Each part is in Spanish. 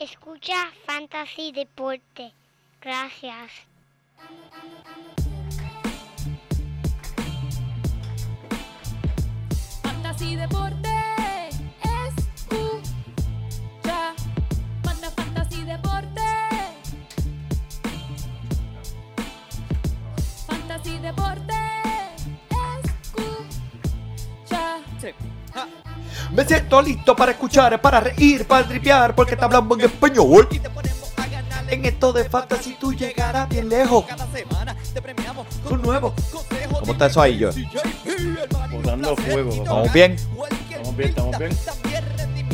Escucha Fantasy Deporte. Gracias. Fantasy Deporte. Me siento listo para escuchar, para reír, para tripear, porque te hablamos en español. Y te ponemos a ganar En esto de fantasy tú llegarás bien lejos. Cada semana te premiamos Con nuevo. consejos. ¿Cómo está eso ahí, yo? Botando fuego, ¿Estamos bien? Estamos bien, estamos bien.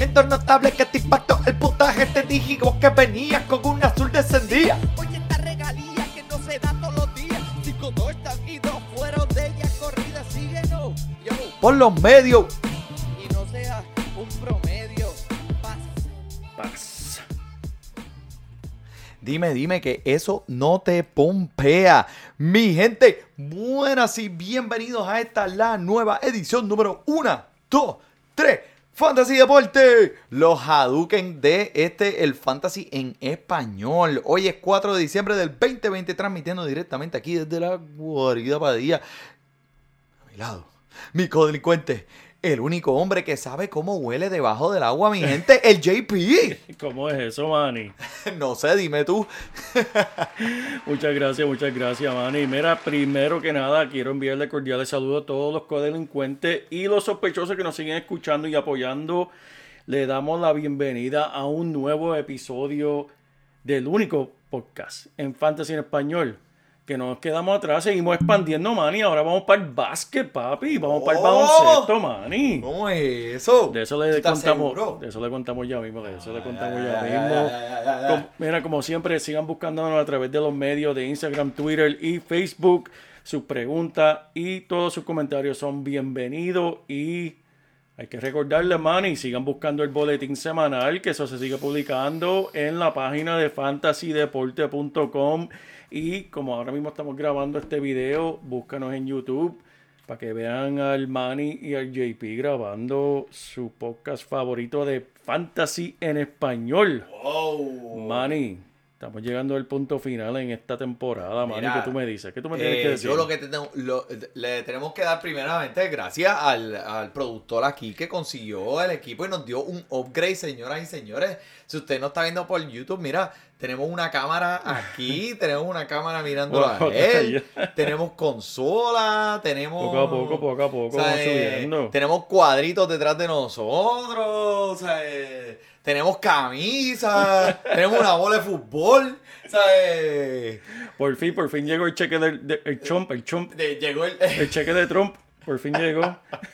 Entorno notable que te impactó el putaje. Te dije vos que venías con un azul descendía. Oye, esta regalía que no se da todos los días. Cinco dos están y dos fueron de ellas corridas. Síguenos. Por los medios. Dime, dime que eso no te pompea. Mi gente, buenas y bienvenidos a esta la nueva edición número 1, 2, 3. Fantasy Deporte, los Hadouken de este, el Fantasy en español. Hoy es 4 de diciembre del 2020, transmitiendo directamente aquí desde la guarida Padilla. A mi lado, mi codelincuente, el único hombre que sabe cómo huele debajo del agua, mi gente, el JP. ¿Cómo es eso, Manny? No sé, dime tú. Muchas gracias, muchas gracias, Manny. Mira, primero que nada, quiero enviarle cordiales saludos a todos los codelincuentes y los sospechosos que nos siguen escuchando y apoyando. Le damos la bienvenida a un nuevo episodio del único podcast en Fantasy en Español. Que nos quedamos atrás, seguimos expandiendo, Manny. Ahora vamos para el básquet, papi. Vamos para el Oh. baloncesto, Manny. ¿Cómo es eso? De eso ¿Tú le contamos. seguro? De eso le contamos ya mismo. De eso le contamos ya, mismo. mira, como siempre, sigan buscándonos a través de los medios de Instagram, Twitter y Facebook. Sus preguntas y todos sus comentarios son bienvenidos. Y hay que recordarles, Manny, sigan buscando el boletín semanal, que eso se sigue publicando en la página de fantasydeporte.com. Y como ahora mismo estamos grabando este video, búscanos en YouTube para que vean al Manny y al JP grabando su podcast favorito de fantasy en español. Wow. Manny, estamos llegando al punto final en esta temporada, Manny. Mira, ¿Qué tú me dices? ¿Qué tú me tienes Eh, que decir? yo lo que te tengo- lo- le tenemos que dar primeramente gracias al, al productor aquí que consiguió el equipo y nos dio un upgrade, señoras y señores. Si usted no está viendo por YouTube, mira, tenemos una cámara aquí, tenemos una cámara mirando a Wow, él, tenemos consola, tenemos... Poco a poco, poco a poco, o sea, vamos eh, subiendo. Tenemos cuadritos detrás de nosotros, o sea, eh, tenemos camisas, tenemos una bola de fútbol, eh, Por fin, por fin llegó el cheque del de- el Trump, el Trump, de- llegó el... el cheque de Trump. Por fin llegó.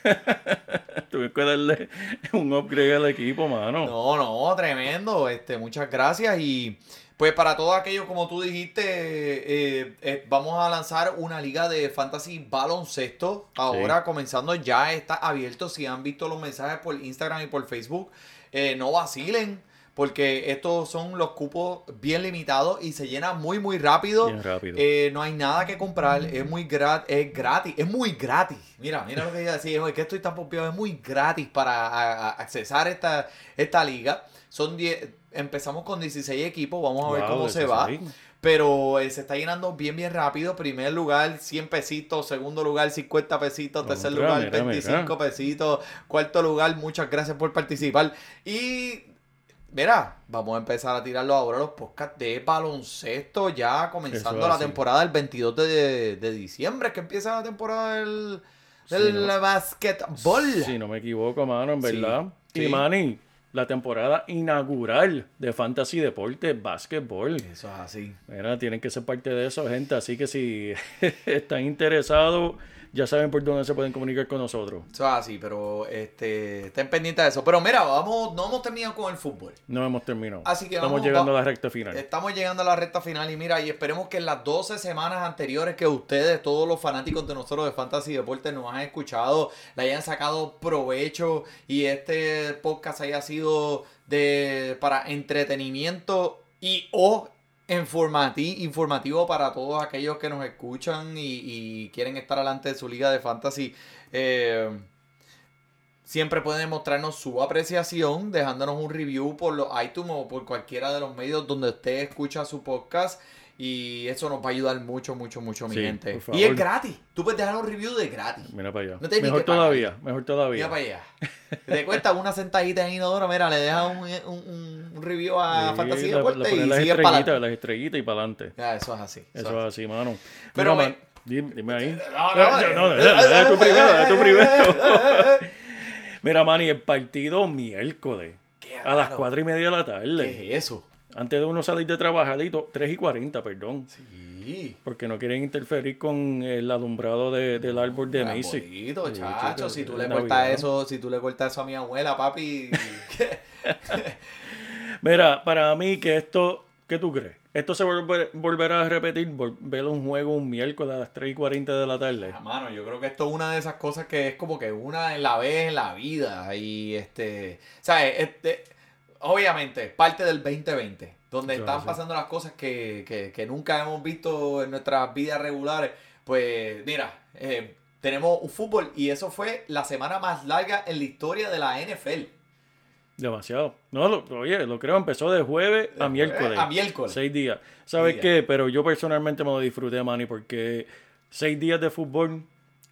Tuve que darle un upgrade al equipo, mano. No, no, tremendo. Este, muchas gracias. Y pues para todos aquellos, como tú dijiste, eh, eh, vamos a lanzar una liga de fantasy baloncesto. Ahora comenzando ya está abierto. Si han visto los mensajes por Instagram y por Facebook, eh, no vacilen. Porque estos son los cupos bien limitados y se llenan muy, muy rápido. Bien rápido. Eh, no hay nada que comprar. Es muy grat es gratis. Es muy gratis. Mira, mira lo que iba a decir. Es que estoy tan pompeado. Es muy gratis para a- a- accesar esta, esta liga. Son 10. Empezamos con 16 equipos. Vamos a ver cómo se va. 16. Pero eh, se está llenando bien, bien rápido. Primer lugar, 100 pesitos. Segundo lugar, 50 pesitos. Tercer lugar, mira, 25 pesitos. Cuarto lugar, muchas gracias por participar. Y Mira, vamos a empezar a tirarlo ahora los podcasts de baloncesto ya comenzando la temporada el 22 de, de diciembre, que empieza la temporada del, del Sí, ¿no? basquetbol. Si no me equivoco, mano, en verdad. sí. Y Manny, la temporada inaugural de Fantasy Deporte Básquetbol. Eso es así. Mira, tienen que ser parte de eso, gente. Así que si están interesados, ya saben por dónde se pueden comunicar con nosotros. Eso es así, pero este, estén pendientes de eso. Pero mira, vamos, no hemos terminado con el fútbol. No hemos terminado. Así que Estamos vamos- llegando va- a la recta final. Estamos llegando a la recta final y mira, y esperemos que en las 12 semanas anteriores que ustedes, todos los fanáticos de nosotros de Fantasy Deportes nos han escuchado, le hayan sacado provecho y este podcast haya sido de para entretenimiento y o informati- informativo para todos aquellos que nos escuchan y, y quieren estar delante de su liga de fantasy. Eh, siempre pueden mostrarnos su apreciación dejándonos un review por los iTunes o por cualquiera de los medios donde usted escucha su podcast. Y eso nos va a ayudar mucho, mucho, mucho, mi Sí, gente. Y es gratis. Tú puedes dejar un review de gratis. Mira para allá. No mejor todavía, mejor todavía. Mira para allá. Te cuesta una sentadita en Inodoro, mira, le dejas un, un, un review a Sí, Fantasía le- Deporte y las estrellitas, las estrellitas y para adelante. Ya, eso es así. Eso es así, mano. Pero Mira, me- man, dime, dime ahí. No, No, no, no, eh, dale, dale tú primero, dale tú eh, primero. Mira, Manny, el partido miércoles. A las cuatro y media de la tarde. ¿Qué es eso? Antes de uno salir de trabajadito, 3 y 40, perdón. Sí. Porque no quieren interferir con el alumbrado de- del árbol de Tan Macy. bonito, Sí, chacho. Si tú de le cortas eso, si tú le cortas eso a mi abuela, papi. Mira, para mí que esto, ¿qué tú crees? ¿Esto se volver- volverá a repetir? Vol- ¿Ver un juego un miércoles a las 3 y 40 de la tarde? Mano, yo creo que esto es una de esas cosas que es como que una en la vez en la vida. Y este, ¿sabes? Este, obviamente, parte del 2020, donde están pasando las cosas que, que- que nunca hemos visto en nuestras vidas regulares. Pues, mira, eh, tenemos un fútbol y eso fue la semana más larga en la historia de la NFL. Demasiado. No, lo- oye, lo creo, empezó de jueves a miércoles. a miércoles. Seis días. ¿Sabes qué? Pero yo personalmente me lo disfruté, Manny, porque seis días de fútbol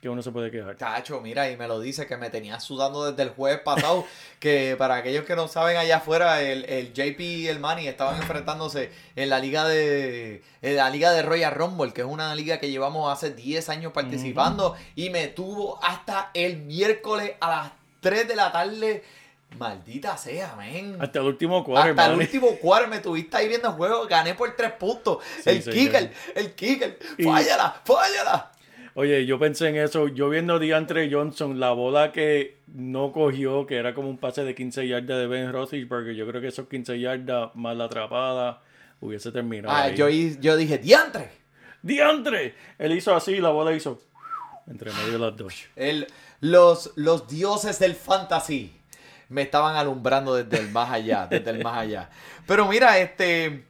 que uno se puede quejar. Chacho, mira, y me lo dice que me tenía sudando desde el jueves pasado. que para aquellos que no saben, allá afuera, el, el JP y el Manny estaban enfrentándose en la liga de en la liga de Royal Rumble, que es una liga que llevamos hace 10 años participando. Y me tuvo hasta el miércoles a las 3 de la tarde. Maldita sea, men. Hasta el último cuadro, Hasta el último cuarto me tuviste ahí viendo el juego, gané por tres puntos. Sí, el kicker, el kicker, Y- fállala, fállala. Oye, yo pensé en eso, yo viendo a DeAndre Johnson, la bola que no cogió, que era como un pase de 15 yardas de Ben Roethlisberger, yo creo que esos 15 yardas más la atrapada hubiese terminado. Ah, ahí. yo, yo dije, diantre. ¡Diantre! Él hizo así, la bola hizo entre medio de las dos. El, los, los dioses del fantasy me estaban alumbrando desde el más allá, desde el más allá. Pero mira, este...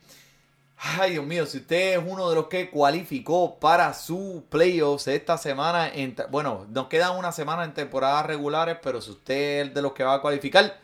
Ay, Dios mío, si usted es uno de los que cualificó para su playoffs esta semana, en, bueno, nos quedan una semana en temporadas regulares, pero si usted es de los que va a cualificar,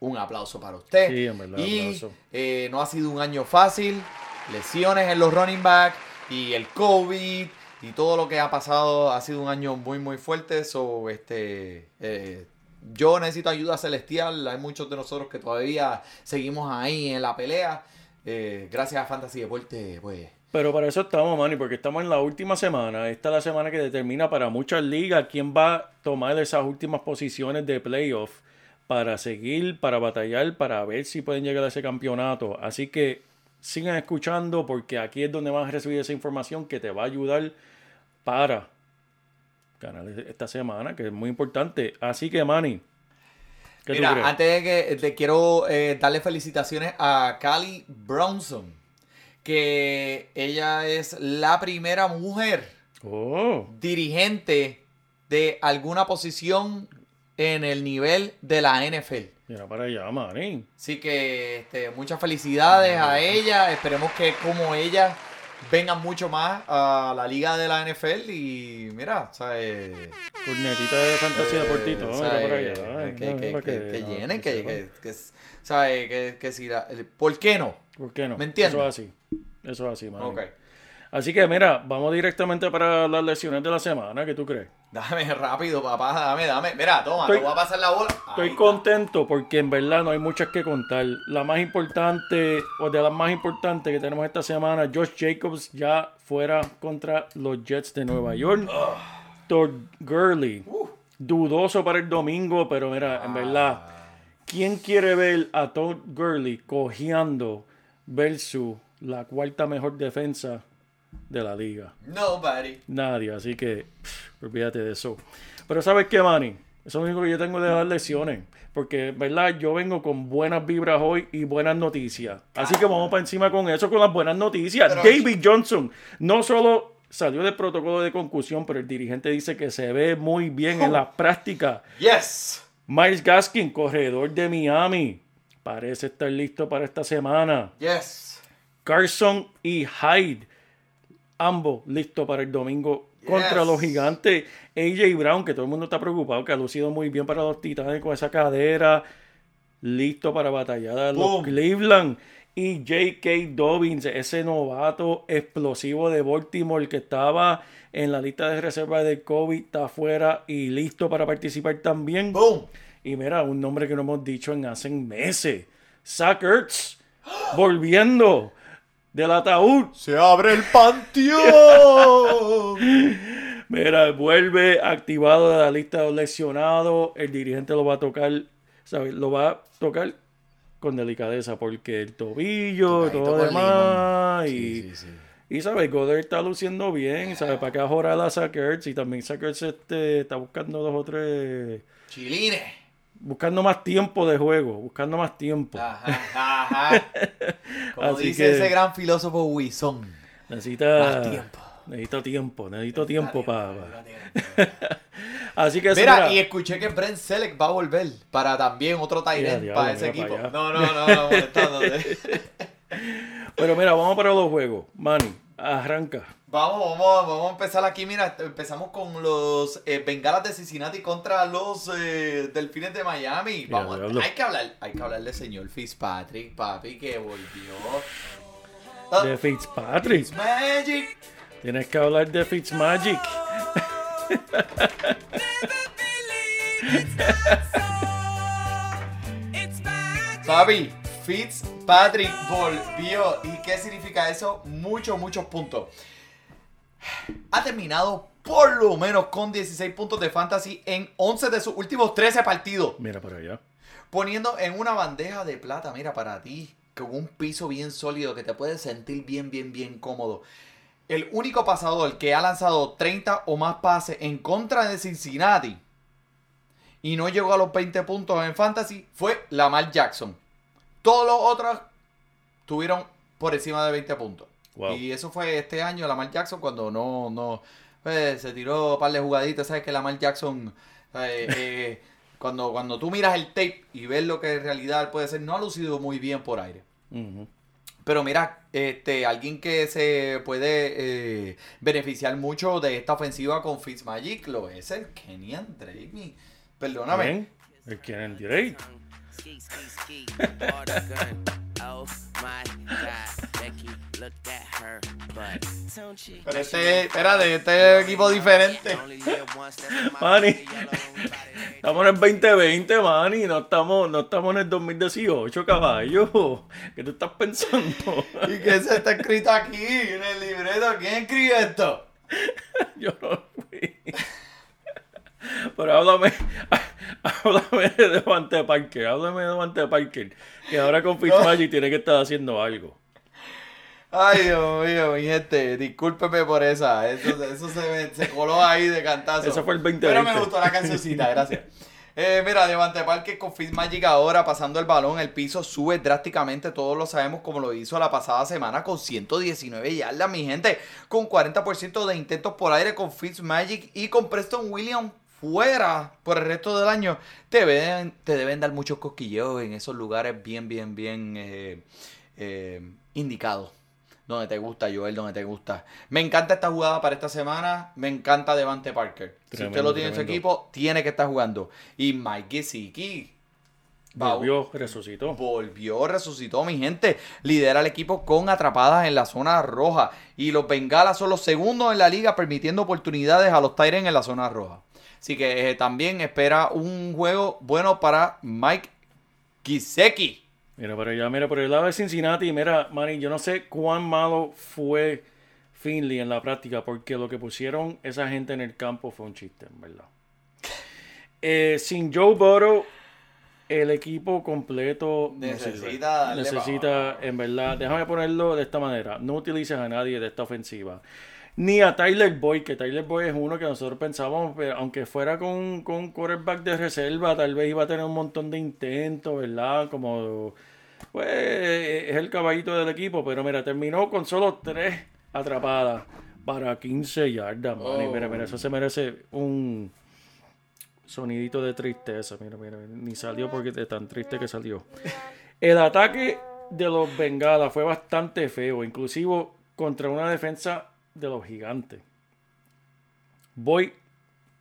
un aplauso para usted. Sí, en verdad, y aplauso. eh, no ha sido un año fácil, lesiones en los running backs y el COVID y todo lo que ha pasado ha sido un año muy muy fuerte. So, este, eh, yo necesito ayuda celestial. Hay muchos de nosotros que todavía seguimos ahí en la pelea. Eh, gracias a Fantasy Deporte, pues. Pero para eso estamos, Manny, porque estamos en la última semana. Esta es la semana que determina para muchas ligas quién va a tomar esas últimas posiciones de playoff para seguir, para batallar, para ver si pueden llegar a ese campeonato. Así que sigan escuchando porque aquí es donde vas a recibir esa información que te va a ayudar para ganar esta semana, que es muy importante. Así que, Manny, ¿qué tú Mira, crees? antes de que te quiero eh, darle felicitaciones a Cali Bronson, que ella es la primera mujer Oh, dirigente de alguna posición en el nivel de la NFL. mira para allá, Manny. Así que este, muchas felicidades a ella. Esperemos que como ella vengan mucho más a la liga de la NFL y mira, ¿sabes? Cornetita de fantasía deportito, que, llenen, que que, ¿sabes? Que, que si la- ¿Por qué no? ¿Por qué no? ¿Me entiendes? Eso es así. Eso es así, mano. Ok. Así que mira, vamos directamente para las lesiones de la semana. ¿Qué tú crees? Dame rápido, papá, dame, dame. Mira, toma, Estoy- te voy a pasar la bola. Estoy está. contento porque en verdad no hay muchas que contar. La más importante, o de las más importantes que tenemos esta semana, Josh Jacobs ya fuera contra los Jets de Nueva York. Todd Gurley, dudoso para el domingo, pero mira, en verdad, ¿quién quiere ver a Todd Gurley cojeando versus la cuarta mejor defensa de la liga? Nobody. Nadie, así que pff, olvídate de eso. Pero ¿sabes qué, Manny? Eso es lo único que yo tengo de dar lesiones. Porque, ¿verdad? Yo vengo con buenas vibras hoy y buenas noticias. Así que vamos para encima con eso, con las buenas noticias. Pero- David Johnson no solo salió del protocolo de concusión, pero el dirigente dice que se ve muy bien en la práctica. Yes. Miles Gaskin, corredor de Miami, parece estar listo para esta semana. Yes. Carson y Hyde, ambos listos para el domingo contra Yes. los gigantes. AJ Brown, que todo el mundo está preocupado, que ha lucido muy bien para los titanes con esa cadera. Listo para batallar a los Boom. Cleveland. Y J.K. Dobbins, ese novato explosivo de Baltimore que estaba en la lista de reserva de COVID, está afuera y listo para participar también. ¡Boom! Y mira, un nombre que no hemos dicho en hace meses. Zach Ertz, volviendo del ataúd. ¡Se abre el panteón! Mira, vuelve activado de la lista de los lesionados. El dirigente lo va a tocar, ¿sabes? Lo va a tocar con delicadeza porque el tobillo, Tocadito todo lo demás. Y, Sí, y ¿sabes? Goddard está luciendo bien, ¿sabes? Para que ahora a Zach Ertz. Y también Zach Ertz este, está buscando dos o tres... Chilines. Buscando más tiempo de juego, buscando más tiempo. Ajá, ajá. Como Así dice que- ese gran filósofo Wilson. Necesita Más tiempo. Necesito tiempo, necesito tiempo para. Así que Mira, mira, y escuché que Brent Selleck va a volver para también otro Tyrant para ese equipo. para. No, no, no, no. Pero mira, vamos para los juegos. Manny, arranca. Vamos, vamos, vamos a empezar aquí. Mira, empezamos con los eh, Bengalas de Cincinnati contra los eh, Delfines de Miami. Mira, Vamos, diablo. hay que hablar, hay que hablar del señor Fitzpatrick, papi, que volvió. Ah, De Fitzpatrick. Magic. Tienes que hablar de Fitzmagic. Papi, Fitzpatrick volvió. ¿Y qué significa eso? Muchos, muchos puntos. Ha terminado por lo menos con 16 puntos de fantasy en 11 de sus últimos 13 partidos. Mira para allá. Poniendo en una bandeja de plata, mira, para ti, con un piso bien sólido que te puedes sentir bien, bien, bien cómodo. El único pasador que ha lanzado 30 o más pases en contra de Cincinnati y no llegó a los 20 puntos en fantasy fue Lamar Jackson. Todos los otros tuvieron por encima de 20 puntos. Wow. Y eso fue este año, Lamar Jackson, cuando no, no, pues, se tiró un par de jugaditas. Sabes que Lamar Jackson, eh, eh, cuando, cuando tú miras el tape y ves lo que en realidad puede ser, no ha lucido muy bien por aire. Pero mira, este, alguien que se puede eh, beneficiar mucho de esta ofensiva con Fitzmagic lo es el Kenyan Drake. Perdóname. ¿Quién? El en Drake. Pero este, espérate, este es equipo diferente. Manny. Estamos en el 2020, Manny. No estamos, no estamos en el 2018, caballo. ¿Qué tú estás pensando? ¿Y qué se está escrito aquí en el libreto? ¿Quién escribe esto? Yo no fui. Pero háblame, háblame de Devante Parker, háblame de Devante Parker, que ahora con Fitzmagic tiene que estar haciendo algo. Ay, Dios mío, mi gente, discúlpeme por esa. Eso, eso se, me- se coló ahí de cantazo. Eso fue el 2020. Pero me gustó la cancioncita, gracias. Eh, mira, Devante Parker con Fitzmagic ahora pasando el balón, el piso sube drásticamente, todos lo sabemos como lo hizo la pasada semana con 119 yardas, mi gente, con 40% de intentos por aire con Fitzmagic y con Preston Williams fuera por el resto del año, te deben, te deben dar muchos cosquilleos en esos lugares bien, bien, bien eh, eh, indicados. Donde te gusta, Joel, donde te gusta. Me encanta esta jugada para esta semana. Me encanta Devante Parker. si usted lo tiene en su equipo, tiene que estar jugando. Y Mike Gesicki Volvió, resucitó. volvió, resucitó, mi gente. Lidera el equipo con atrapadas en la zona roja. Y los Bengalas son los segundos en la liga, permitiendo oportunidades a los Tyrens en la zona roja. Así que eh, también espera un juego bueno para Mike Gesicki. Mira por allá, mira por el lado de Cincinnati, mira, Manny, yo no sé cuán malo fue Finley en la práctica, porque lo que pusieron esa gente en el campo fue un chiste, en verdad. Eh, sin Joe Burrow, el equipo completo Necesita necesita, en verdad, déjame ponerlo de esta manera, no utilices a nadie de esta ofensiva. Ni a Tyler Boyd, que Tyler Boyd es uno que nosotros pensábamos, pero aunque fuera con, con un quarterback de reserva, tal vez iba a tener un montón de intentos, ¿verdad? Como, pues, es el caballito del equipo, pero mira, terminó con solo tres atrapadas para 15 yardas, man. Y mira, mira, eso se merece un sonidito de tristeza. Mira, mira, ni salió porque de tan triste que salió. El ataque de los Bengalas fue bastante feo, inclusive contra una defensa de los gigantes. voy,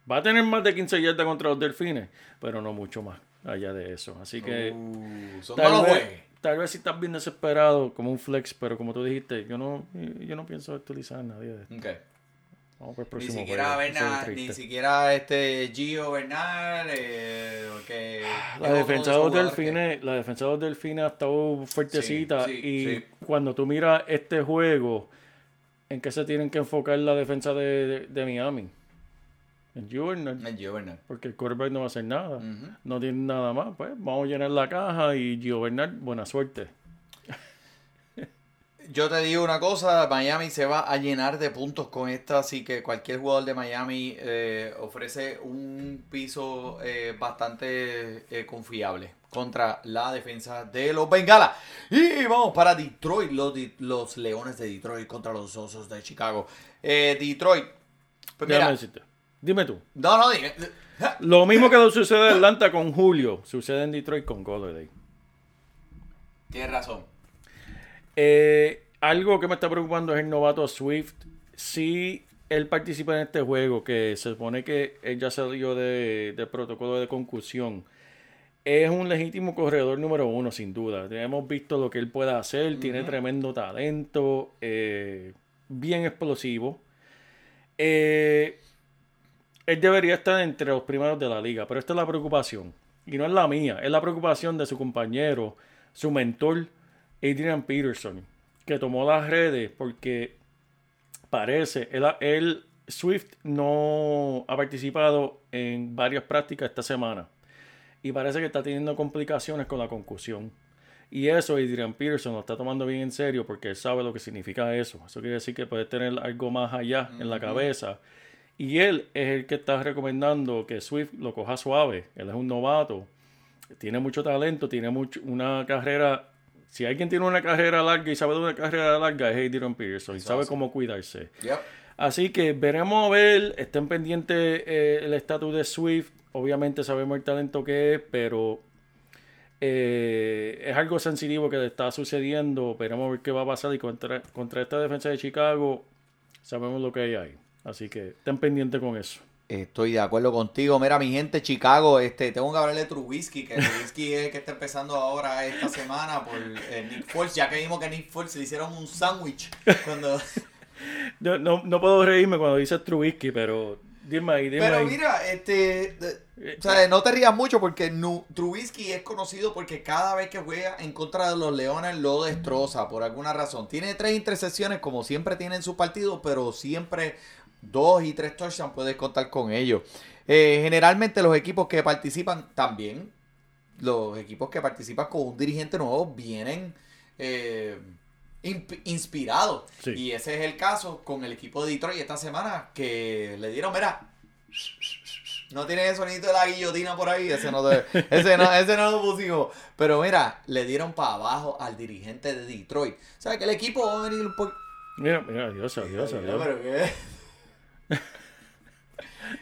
va a tener más de 15 yardas contra los delfines, pero no mucho más allá de eso. Así que Uh, tal, vez, tal vez si estás bien desesperado como un flex, pero como tú dijiste, yo no, yo no pienso utilizar a nadie de esto. Ok. Vamos por el Ni próximo siquiera. Eso es Bernal, ni siquiera este Gio Bernal, eh, que La defensa de los que- delfines, la defensa de los delfines ha estado fuertecita Sí, sí, y sí. cuando tú miras este juego, ¿en qué se tienen que enfocar la defensa de, de- de Miami? En Es Gio Bernal. porque el quarterback no va a hacer nada, no tiene nada más, pues vamos a llenar la caja y Bernal, buena suerte. Yo te digo una cosa, Miami se va a llenar de puntos con esta, así que cualquier jugador de Miami eh, ofrece un piso eh, bastante eh, confiable contra la defensa de los Bengalas. Y vamos para Detroit, los, los Leones de Detroit contra los Osos de Chicago. Eh, Detroit, pues Déjame mira, decirte. Dime tú. no, no, dime. Lo mismo que sucede en Atlanta con Julio, sucede en Detroit con Golladay. Tienes razón. Eh, algo que me está preocupando es el novato Swift. Si él participa en este juego, que se supone que él ya salió de, del protocolo de concusión, es un legítimo corredor número uno, sin duda. Hemos visto lo que él puede hacer, tiene tremendo talento, eh, bien explosivo. Eh, él debería estar entre los primeros de la liga, pero esta es la preocupación. Y no es la mía, es la preocupación de su compañero, su mentor, Adrian Peterson, que tomó las redes porque parece, él, él- Swift no ha participado en varias prácticas esta semana y parece que está teniendo complicaciones con la concusión. Y eso Adrian Peterson lo está tomando bien en serio porque él sabe lo que significa eso. Eso quiere decir que puede tener algo más allá en la cabeza. Y él es el que está recomendando que Swift lo coja suave. Él es un novato, tiene mucho talento, tiene mucho, una carrera. Si alguien tiene una carrera larga y sabe de una carrera larga, es Adrian Peterson y sabe cómo cuidarse. Yep. Así que veremos a ver, estén pendientes eh, el estatus de Swift. Obviamente sabemos el talento que es, pero eh, es algo sensitivo que le está sucediendo. A ver qué va a pasar y contra, contra esta defensa de Chicago sabemos lo que hay ahí. Así que estén pendientes con eso. Estoy de acuerdo contigo. Mira, mi gente, Chicago, este, tengo que hablarle de Trubisky, que Trubisky es el que está empezando ahora esta semana por eh, Nick Foles, ya que vimos que Nick Foles le hicieron un sándwich cuando... Yo no, no puedo reírme cuando dices Trubisky, pero dime ahí, dime Pero ahí. mira, este, de- o sea, no te rías mucho porque Nu- Trubisky es conocido porque cada vez que juega en contra de los Leones lo destroza por alguna razón. Tiene tres intercepciones como siempre tiene en su partido, pero siempre dos y tres touchdowns puedes contar con ellos. Eh, generalmente los equipos que participan también, los equipos que participan con un dirigente nuevo vienen eh, Sí. Y ese es el caso con el equipo de Detroit esta semana que le dieron, mira, no tiene el sonido de la guillotina por ahí, ese no, te- ese no, ese no lo pusimos. Pero mira, le dieron para abajo al dirigente de Detroit. O sea que el equipo va a venir un poco... Mira, mira, Dios, Dios, Dios.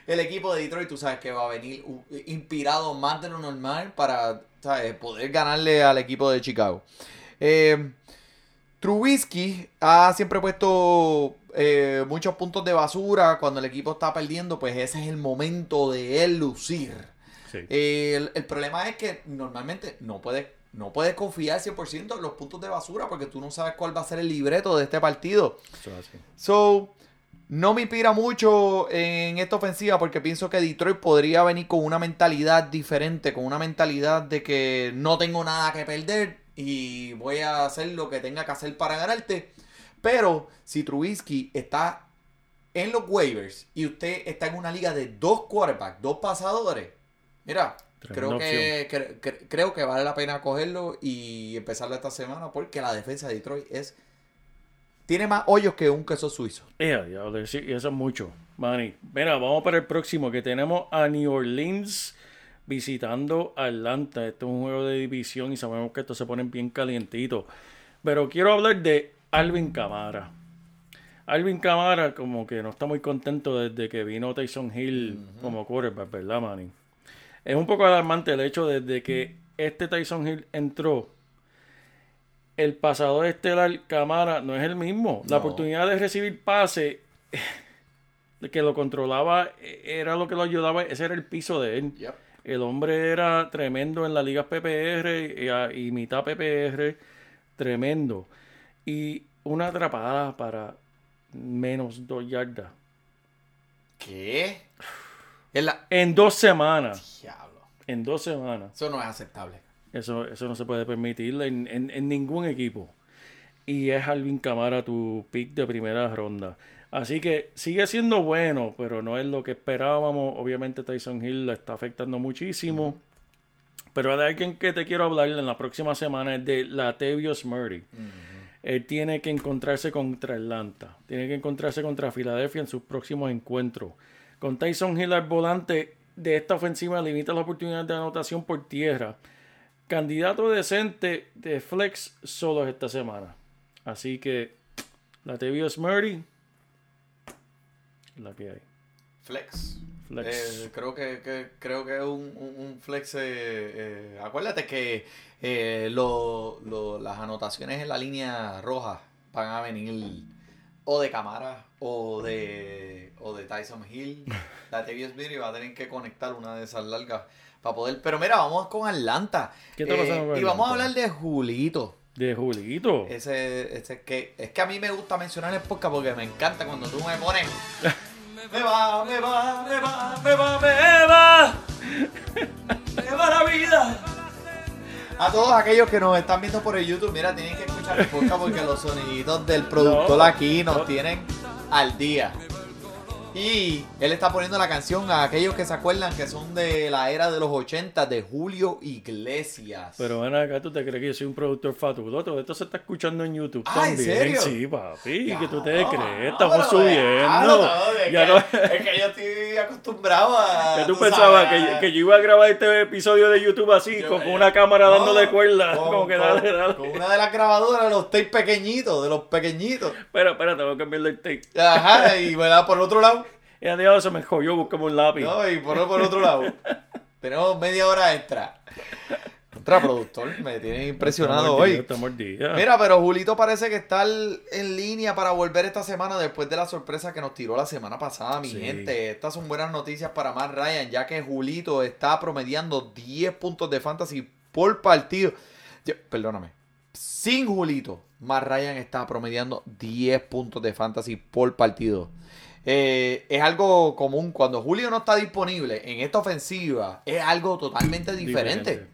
El equipo de Detroit, tú sabes que va a venir inspirado más de lo normal para ¿sabes? poder ganarle al equipo de Chicago. Eh, Trubisky ha siempre puesto eh, muchos puntos de basura cuando el equipo está perdiendo, pues ese es el momento de él lucir. Sí. Eh, el, el problema es que normalmente no puedes, no puedes confiar 100% en los puntos de basura porque tú no sabes cuál va a ser el libreto de este partido. Eso es así. So, no me inspira mucho en esta ofensiva porque pienso que Detroit podría venir con una mentalidad diferente, con una mentalidad de que no tengo nada que perder y voy a hacer lo que tenga que hacer para ganarte. Pero si Trubisky está en los waivers y usted está en una liga de dos quarterbacks, dos pasadores, mira, creo que, cre- cre- creo que vale la pena cogerlo y empezarlo esta semana porque la defensa de Detroit es tiene más hoyos que un queso suizo. Y eso es mucho, Manny. Mira, vamos para el próximo, que tenemos a New Orleans visitando a Atlanta. Este es un juego de división y sabemos que estos se ponen bien calientitos. Pero quiero hablar de Alvin Camara. Alvin Camara como que no está muy contento desde que vino Tyson Hill como quarterback, ¿verdad, Manny? Es un poco alarmante el hecho desde que este Tyson Hill entró. El pasador estelar Camara no es el mismo. La oportunidad de recibir pase que lo controlaba, eh, era lo que lo ayudaba, ese era el piso de él. Yep. El hombre era tremendo en la liga PPR y, mitad PPR, tremendo. Y una atrapada para menos dos yardas. ¿Qué? Es la... En dos semanas. Diablo. En dos semanas. Eso no es aceptable. Eso, eso no se puede permitir en, en- en ningún equipo. Y es Alvin Camara tu pick de primera ronda. Así que sigue siendo bueno, pero no es lo que esperábamos. Obviamente Tyson Hill le está afectando muchísimo. Pero de alguien que te quiero hablar en la próxima semana es de Latavius Murray. Él tiene que encontrarse contra Atlanta. Tiene que encontrarse contra Filadelfia en sus próximos encuentros. Con Tyson Hill al volante de esta ofensiva limita las oportunidades de anotación por tierra. Candidato decente de flex solo esta semana. Así que Latavius Murray la que hay. Flex. Flex. Eh, creo que, que- creo que es un, un- flex. eh, eh, acuérdate que lo- lo- las anotaciones en la línea roja van a venir o de Camara o de o de Tyson Hill. La Tevius Miri va a tener que conectar una de esas largas para poder. Pero mira, vamos con Atlanta. ¿Qué está pasando con Y vamos a Atlanta? hablar de Julito. De Julito. Ese, ese que es que a mí me gusta mencionar el podcast porque me encanta cuando tú me pones. Me va, me va, me va, me va, me va. Me va la vida. A todos aquellos que nos están viendo por el YouTube, mira, tienen que escuchar el podcast porque los soniditos del productor No, aquí nos no. tienen al día. Y él está poniendo la canción a aquellos que se acuerdan que son de la era de los 80 de Julio Iglesias. Pero ven acá, ¿tú te crees que yo soy un productor fatulo? Todo esto se está escuchando en YouTube Ah, ¿en también. serio? Sí, papi. Ya, ¿Qué tú te crees? no, Estamos pero subiendo. no, es, Ya que, no- es que yo estoy acostumbrado a. que tú tú pensabas que, que yo iba a grabar este episodio de YouTube así, yo- con, una cámara no, dándole cuerda. con- como que dale, dale. Con una de las grabadoras de los tapes pequeñitos, de los pequeñitos. Espera, espera, tengo que cambiarle el tape. Ajá, y ¿verdad? por otro lado. Ya diablo, se me jodió, buscamos un lápiz. No, y por, por otro lado. Tenemos media hora extra. Contra productor, me tiene impresionado hoy. Mira, pero Julito parece que está en línea para volver esta semana después de la sorpresa que nos tiró la semana pasada, mi Sí. gente. Estas son buenas noticias para Matt Ryan, ya que Julito está promediando 10 puntos de fantasy por partido. Yo- perdóname. Sin Julito, Matt Ryan está promediando 10 puntos de fantasy por partido. Eh, es algo común. Cuando Julio no está disponible en esta ofensiva, es algo totalmente diferente. Diferente.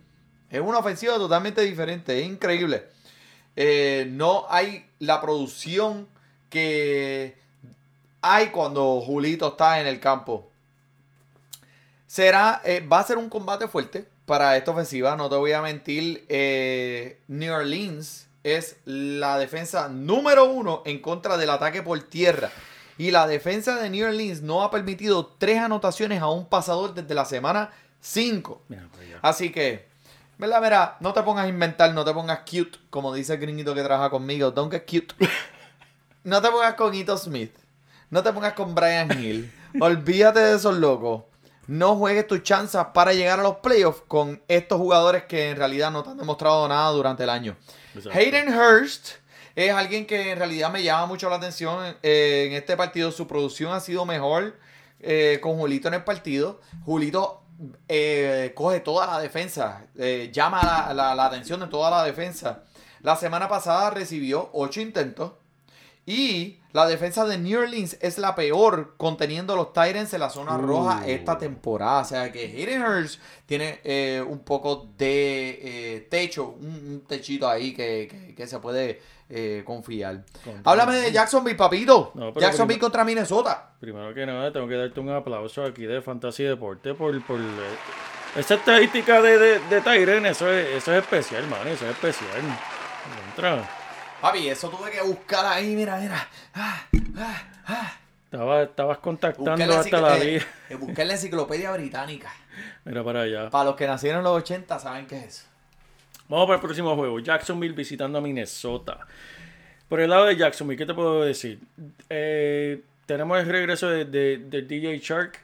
Es una ofensiva totalmente diferente. Es increíble. Eh, no hay la producción que hay cuando Julito está en el campo. Será, eh, va a ser un combate fuerte para esta ofensiva, no te voy a mentir. New Orleans es la defensa número uno en contra del ataque por tierra. Y la defensa de New Orleans no ha permitido tres anotaciones a un pasador desde la semana 5. Mira, pues. Así que, ¿verdad? Mira, no te pongas a inventar, no te pongas cute, como dice el gringuito que trabaja conmigo. Don't get cute. No te pongas con Ito Smith. No te pongas con Brian Hill. Olvídate de esos locos. No juegues tus chances para llegar a los playoffs con estos jugadores que en realidad no te han demostrado nada durante el año. Hayden Hurst es alguien que en realidad me llama mucho la atención eh, en este partido. Su producción ha sido mejor eh, con Julito en el partido. Julito eh, coge toda la defensa, llama la, la- la atención de toda la defensa. La semana pasada recibió 8 intentos. Y la defensa de New Orleans es la peor conteniendo los Titans en la zona Uh. roja esta temporada. O sea que Hayden Hurst tiene eh, un poco de eh, techo, un, un techito ahí que, que- que se puede eh, confiar. Contra- Háblame de Jacksonville, papito. No, Jacksonville contra Minnesota. Primero que nada, tengo que darte un aplauso aquí de Fantasy Deporte por, por eh, esa estadística de, de, de Tyren. Eso es, eso es especial, man. Eso es especial. Contra. Papi, eso tuve que buscar ahí, mira, mira. Ah, ah, ah. Estaba, estabas contactando la, hasta la encicl- vida. eh, busqué la enciclopedia británica. Mira para allá. Para los que nacieron en los 80 saben qué es eso. Vamos para el próximo juego. Jacksonville visitando a Minnesota. Por el lado de Jacksonville, ¿qué te puedo decir? Eh, tenemos el regreso de, de- DJ Shark,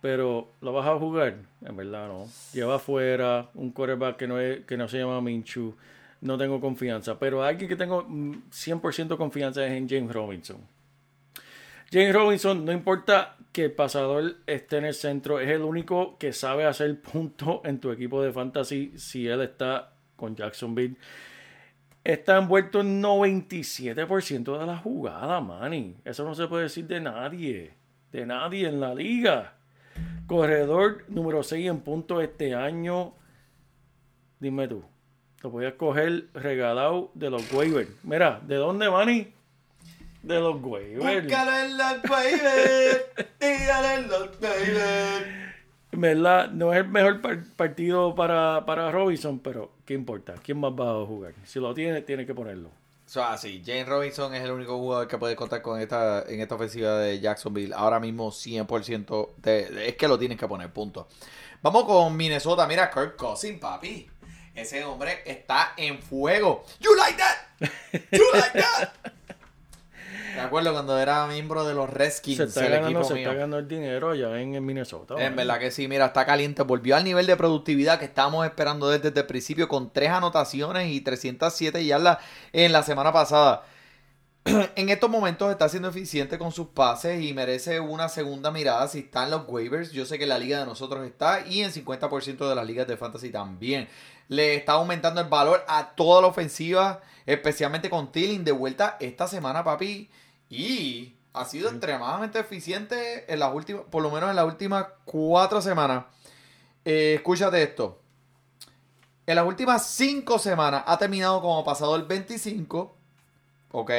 pero ¿lo vas a jugar? En verdad no. Lleva afuera un quarterback que no, es, que no se llama Minchu. No tengo confianza. Pero alguien que tengo mm, 100% confianza es en James Robinson. James Robinson, no importa que el pasador esté en el centro, es el único que sabe hacer punto en tu equipo de fantasy si él está con Jacksonville. Está envuelto en 97% de la jugada, Manny. Eso no se puede decir de nadie. De nadie en la liga. Corredor número 6 en punto este año. Dime tú. Lo voy a coger regalado de los waivers. Mira, ¿de dónde, Manny? De los waivers. Búscalo en los waivers. Dígalo en los waivers. Verdad, no es el mejor par- partido para, para Robinson, pero ¿qué importa? ¿Quién más va a jugar? Si lo tiene, tiene que ponerlo. So, así, James Robinson es el único jugador que puede contar con esta en esta ofensiva de Jacksonville. Ahora mismo 100% de, de- es que lo tienes que poner, punto. Vamos con Minnesota. Mira, Kirk Cousins, papi. Ese hombre está en fuego. You like that? You like that? Me acuerdo cuando era miembro de los Redskins, Se está, el ganando, equipo se mío. está ganando el dinero allá en, en Minnesota. En verdad que sí, mira, está caliente. Volvió al nivel de productividad que estábamos esperando desde, el principio con tres anotaciones y 307 yardas en la semana pasada. en estos momentos está siendo eficiente con sus pases y merece una segunda mirada si está en los waivers. Yo sé que la liga de nosotros está y en 50% de las ligas de fantasy también. Le está aumentando el valor a toda la ofensiva, especialmente con Tilling de vuelta esta semana, papi. Y ha sido extremadamente eficiente en las últimas, por lo menos en las últimas cuatro semanas. Eh, escúchate esto. En las últimas cinco semanas ha terminado como pasador 25. ¿Ok?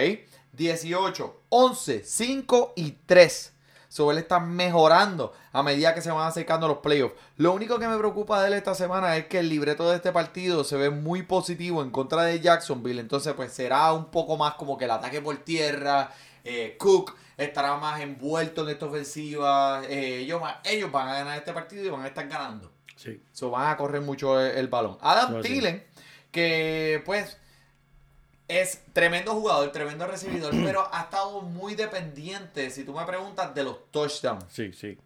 18, 11, 5 y 3. So, él está mejorando a medida que se van acercando los playoffs. Lo único que me preocupa de él esta semana es que el libreto de este partido se ve muy positivo en contra de Jacksonville. Entonces, pues será un poco más como que el ataque por tierra. Eh, Cook estará más envuelto en esta ofensiva. eh, ellos, ellos van a ganar este partido y van a estar ganando. Sí. So, van a correr mucho el, el balón. Adam No, sí. Thielen, que pues es tremendo jugador, tremendo recibidor, pero ha estado muy dependiente, si tú me preguntas, de los touchdowns. Sí, sí.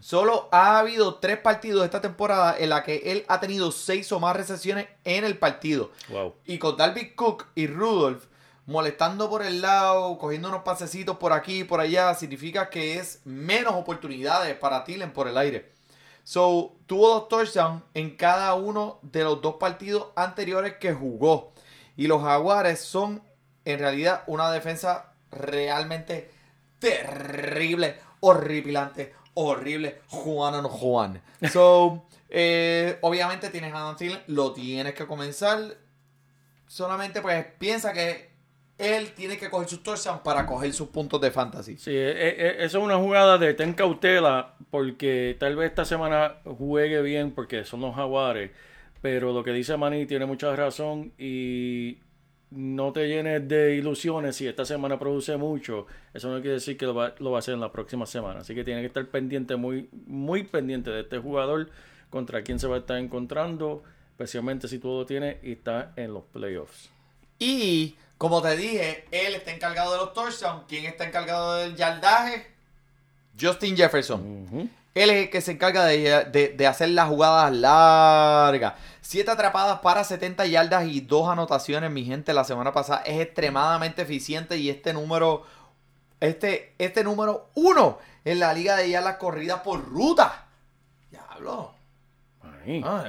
Solo ha habido tres partidos esta temporada en la que él ha tenido seis o más recepciones en el partido. Wow. Y con Dalvin Cook y Rudolph molestando por el lado, cogiendo unos pasecitos por aquí y por allá, significa que es menos oportunidades para Thielen por el aire. So, tuvo dos touchdowns en cada uno de los dos partidos anteriores que jugó. Y los Jaguares son en realidad una defensa realmente terrible, horripilante, horrible. Juan o no Juan. So, eh, obviamente tienes a Adam Thielen, lo tienes que comenzar. Solamente pues piensa que él tiene que coger sus touchdowns para coger sus puntos de fantasy. Sí, eh, eh, eso es una jugada de ten cautela porque tal vez esta semana juegue bien porque son los jaguares, pero lo que dice Manny tiene mucha razón y no te llenes de ilusiones si esta semana produce mucho, eso no quiere decir que lo va, lo va a hacer en la próxima semana, así que tiene que estar pendiente, muy, muy pendiente de este jugador contra quién se va a estar encontrando, especialmente si tú lo tienes y está en los playoffs. Y como te dije, él está encargado de los touchdowns. ¿Quién está encargado del yardaje? Justin Jefferson. Él es el que se encarga de, de- de hacer las jugadas largas. Siete atrapadas para 70 yardas y dos anotaciones, mi gente, la semana pasada. Es extremadamente eficiente y este número, este, este número uno en la liga de yardas corridas por ruta. Diablo. Ah,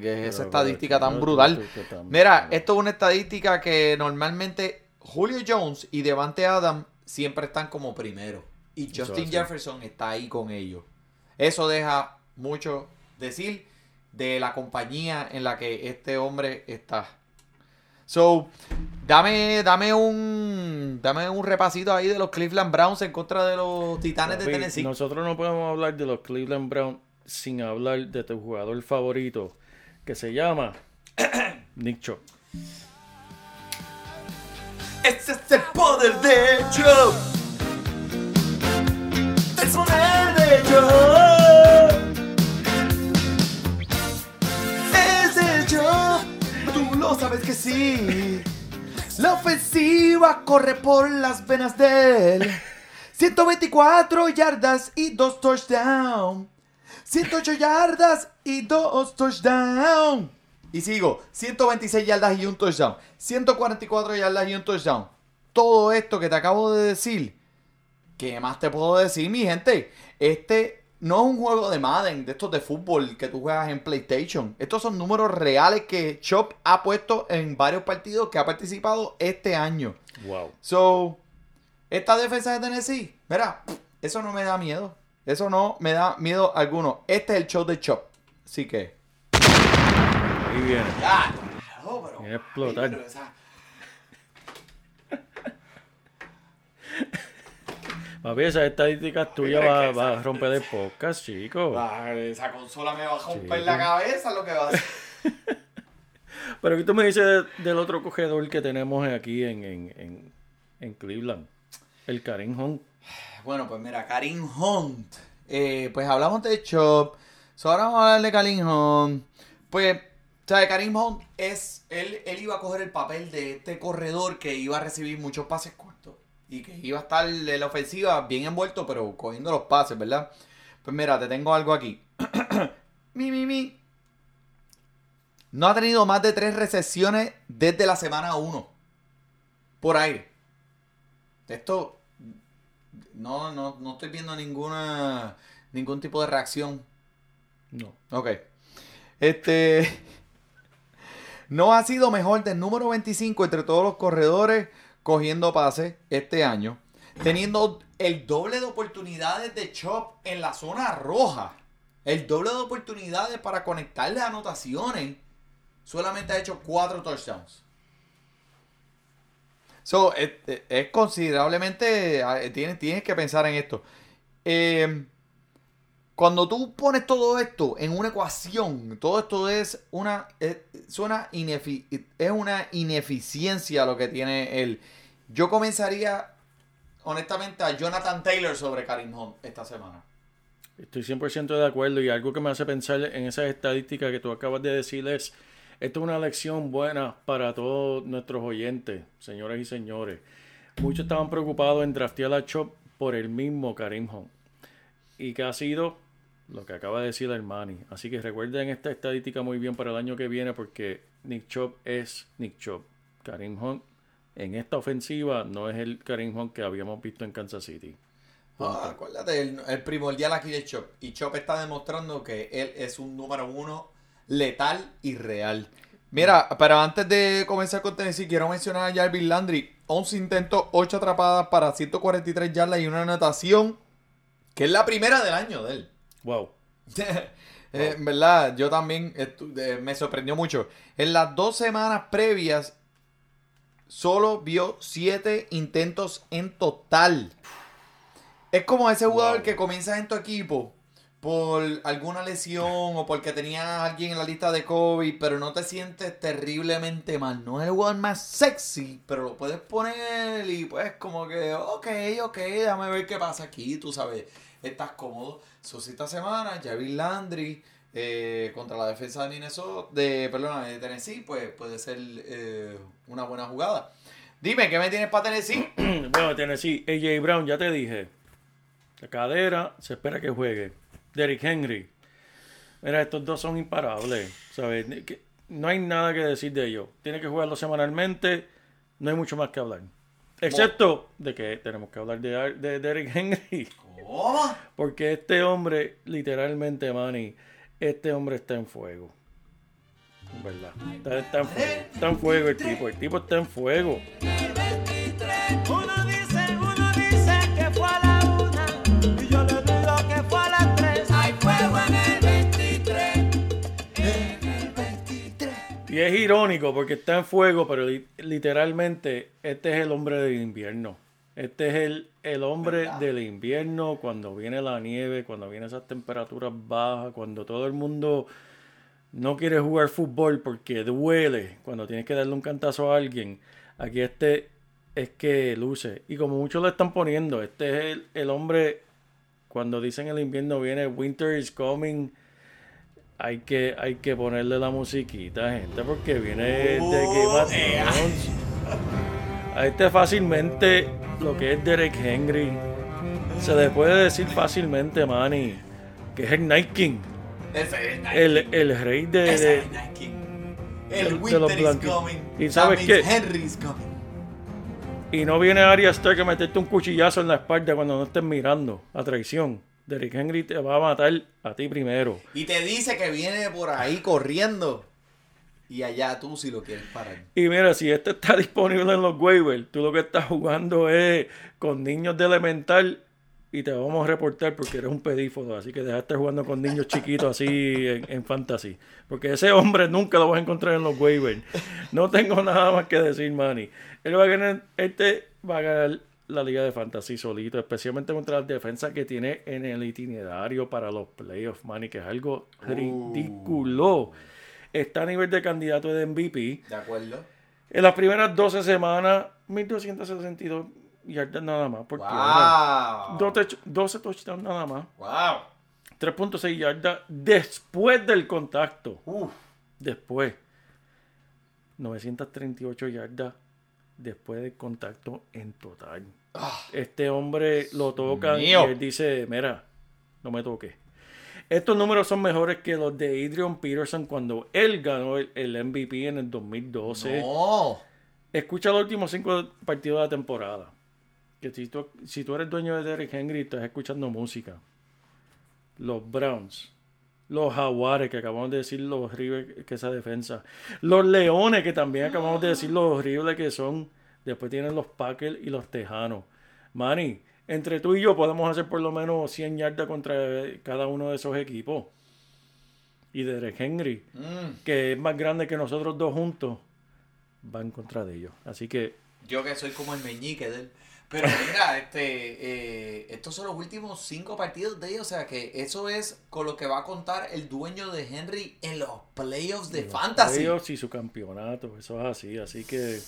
que es esa estadística tan brutal. Mira, esto es una estadística que normalmente Julio Jones y Devante Adam siempre están como primero. Y Justin. Jefferson está ahí con ellos. Eso deja mucho decir de la compañía en la que este hombre está. So, dame, dame un dame un repasito ahí de los Cleveland Browns en contra de los Titanes de Tennessee. Nosotros no podemos hablar de los Cleveland Browns sin hablar de tu jugador favorito, que se llama Nick Chubb. Ese es el poder de Joe. El poder de. Ese es Joe. Tú lo sabes que sí. La ofensiva corre por las venas de él. 124 yardas y dos touchdowns. 108 yardas y dos touchdowns. Y sigo, 126 yardas y un touchdown. 144 yardas y un touchdown. Todo esto que te acabo de decir, ¿qué más te puedo decir, mi gente? Este no es un juego de Madden, de estos de fútbol que tú juegas en PlayStation. Estos son números reales que Chop ha puesto en varios partidos que ha participado este año. Wow. So, esta defensa de Tennessee, mira, eso no me da miedo. Eso no me da miedo alguno. Este es el show de Chop. Así que. Ahí viene. ¡Ah! no, pero- Viene a explotar. pero esa- Papi, esas estadísticas tuyas va, va a romper el podcast, chico. Ah, esa consola me va a romper Sí. la cabeza lo que va a hacer. Pero ¿qué tú me dices de- del otro cogedor que tenemos aquí en, en, en, en Cleveland? El Karim Hunt. Bueno, pues mira, Karim Hunt. Eh, pues hablamos de Chop. So, ahora vamos a hablar de Karim Hunt. Pues, ¿sabes? Karim Hunt es. Él, él iba a coger el papel de este corredor que iba a recibir muchos pases cortos. Y que iba a estar en la ofensiva bien envuelto, pero cogiendo los pases, ¿verdad? Pues mira, te tengo algo aquí. mi, mi, mi. No ha tenido más de tres recesiones desde la semana 1. Por aire. Esto no, no, no estoy viendo ninguna ningún tipo de reacción. No. Ok. Este no ha sido mejor del número 25 entre todos los corredores cogiendo pases este año, teniendo el doble de oportunidades de Chop en la zona roja. El doble de oportunidades para conectarle anotaciones. Solamente ha hecho cuatro touchdowns. So, es, considerablemente. eh, Tienes, tienes que pensar en esto. Eh, cuando tú pones todo esto en una ecuación, todo esto es una. Es, suena inefi- es una ineficiencia lo que tiene él. Yo comenzaría, honestamente, a Jonathan Taylor sobre Karim Hunt esta semana. Estoy 100% de acuerdo y algo que me hace pensar en esas estadísticas que tú acabas de decir es, esto es una lección buena para todos nuestros oyentes, señoras y señores. Muchos estaban preocupados en draftear a Chop por el mismo Karim Hunt. Y que ha sido lo que acaba de decir Manny. Así que recuerden esta estadística muy bien para el año que viene porque Nick Chop es Nick Chop. Karim Hunt en esta ofensiva no es el Karim Hunt que habíamos visto en Kansas City. Ah, acuérdate, el, el primordial aquí de Chop. Y Chop está demostrando que él es un número uno letal y real. Mira, pero antes de comenzar con Tennessee, quiero mencionar a Jarvis Landry. 11 intentos, 8 atrapadas para 143 yardas y una anotación, que es la primera del año de él. Wow. Eh, En verdad, yo también eh, me sorprendió mucho. En las dos semanas previas, solo vio siete intentos en total. Es como ese jugador Wow. que comienza en tu equipo por alguna lesión o porque tenía a alguien en la lista de COVID, pero no te sientes terriblemente mal. No es el más sexy, pero lo puedes poner y pues como que, ok, ok, déjame ver qué pasa aquí, tú sabes, estás cómodo. So, si esta semana, Javier Landry eh, contra la defensa de Minnesota, de, perdón, de Tennessee, pues puede ser eh, una buena jugada. Dime, ¿qué me tienes para Tennessee? Bueno, Tennessee, AJ Brown, ya te dije. La cadera, se espera que juegue. Derrick Henry. Mira, estos dos son imparables. ¿sabes? No hay nada que decir de ellos. Tiene que jugarlo semanalmente. No hay mucho más que hablar. Excepto de que tenemos que hablar de, de Derrick Henry. ¿Cómo? Porque este hombre, literalmente, Manny, este hombre está en fuego. ¿Verdad? Está, está en fuego. Está en fuego el tipo. El tipo está en fuego. Y es irónico porque está en fuego, pero li- literalmente este es el hombre del invierno. Este es el, el hombre ¿Verdad? del invierno cuando viene la nieve, cuando vienen esas temperaturas bajas, cuando todo el mundo no quiere jugar fútbol porque duele, cuando tienes que darle un cantazo a alguien. Aquí este es que luce. Y como muchos lo están poniendo, este es el, el hombre, cuando dicen el invierno viene, winter is coming hay que, hay que ponerle la musiquita, gente, porque viene de Game of Thrones. A este fácilmente, lo que es Derek Henry, se le puede decir fácilmente, Manny, que es el Night King, Night el, King. el rey de... Night King. El de los winter is coming. ¿Y sabes qué? Henry is coming. Y no viene Arya Stark a meterte un cuchillazo en la espalda cuando no estés mirando a traición. Derrick Henry te va a matar a ti primero. Y te dice que viene por ahí corriendo. Y allá tú si lo quieres parar. Y mira, si este está disponible en los waivers, tú lo que estás jugando es con niños de elemental y te vamos a reportar porque eres un pedífono. Así que deja de estar jugando con niños chiquitos así en, en fantasy. Porque ese hombre nunca lo vas a encontrar en los waivers. No tengo nada más que decir, Manny. Él va a ganar, este va a ganar la liga de fantasy solito, especialmente contra las defensas que tiene en el itinerario para los playoffs, Manny, que es algo ridículo. Está a nivel de candidato de MVP. ¿De acuerdo? En las primeras 12 semanas, 1262 yardas nada más. Por. ¡Wow! 12, 12 touchdowns nada más. ¡Wow! 3.6 yardas después del contacto. Uf. Después. 938 yardas después del contacto en total. Este hombre lo toca y él dice, mira, no me toques. Estos números son mejores que los de Adrian Peterson cuando él ganó el, el MVP en el 2012. No. Escucha los últimos cinco partidos de la temporada. Que si tú, si tú eres dueño de Derrick Henry, estás escuchando música. Los Browns. Los Jaguares, que acabamos de decir lo horrible que esa defensa. Los Leones, que también acabamos de decir lo horrible que son. Después tienen los Packers y los Tejanos. Manny, entre tú y yo podemos hacer por lo menos 100 yardas contra cada uno de esos equipos. Y Derrick Henry, Mm. que es más grande que nosotros dos juntos, va en contra de ellos. Así que Yo que soy como el meñique de él. Pero mira, este, eh, estos son los últimos cinco partidos de ellos. O sea que eso es con lo que va a contar el dueño de Henry en los playoffs de fantasy. ellos y su campeonato, eso es así. Así que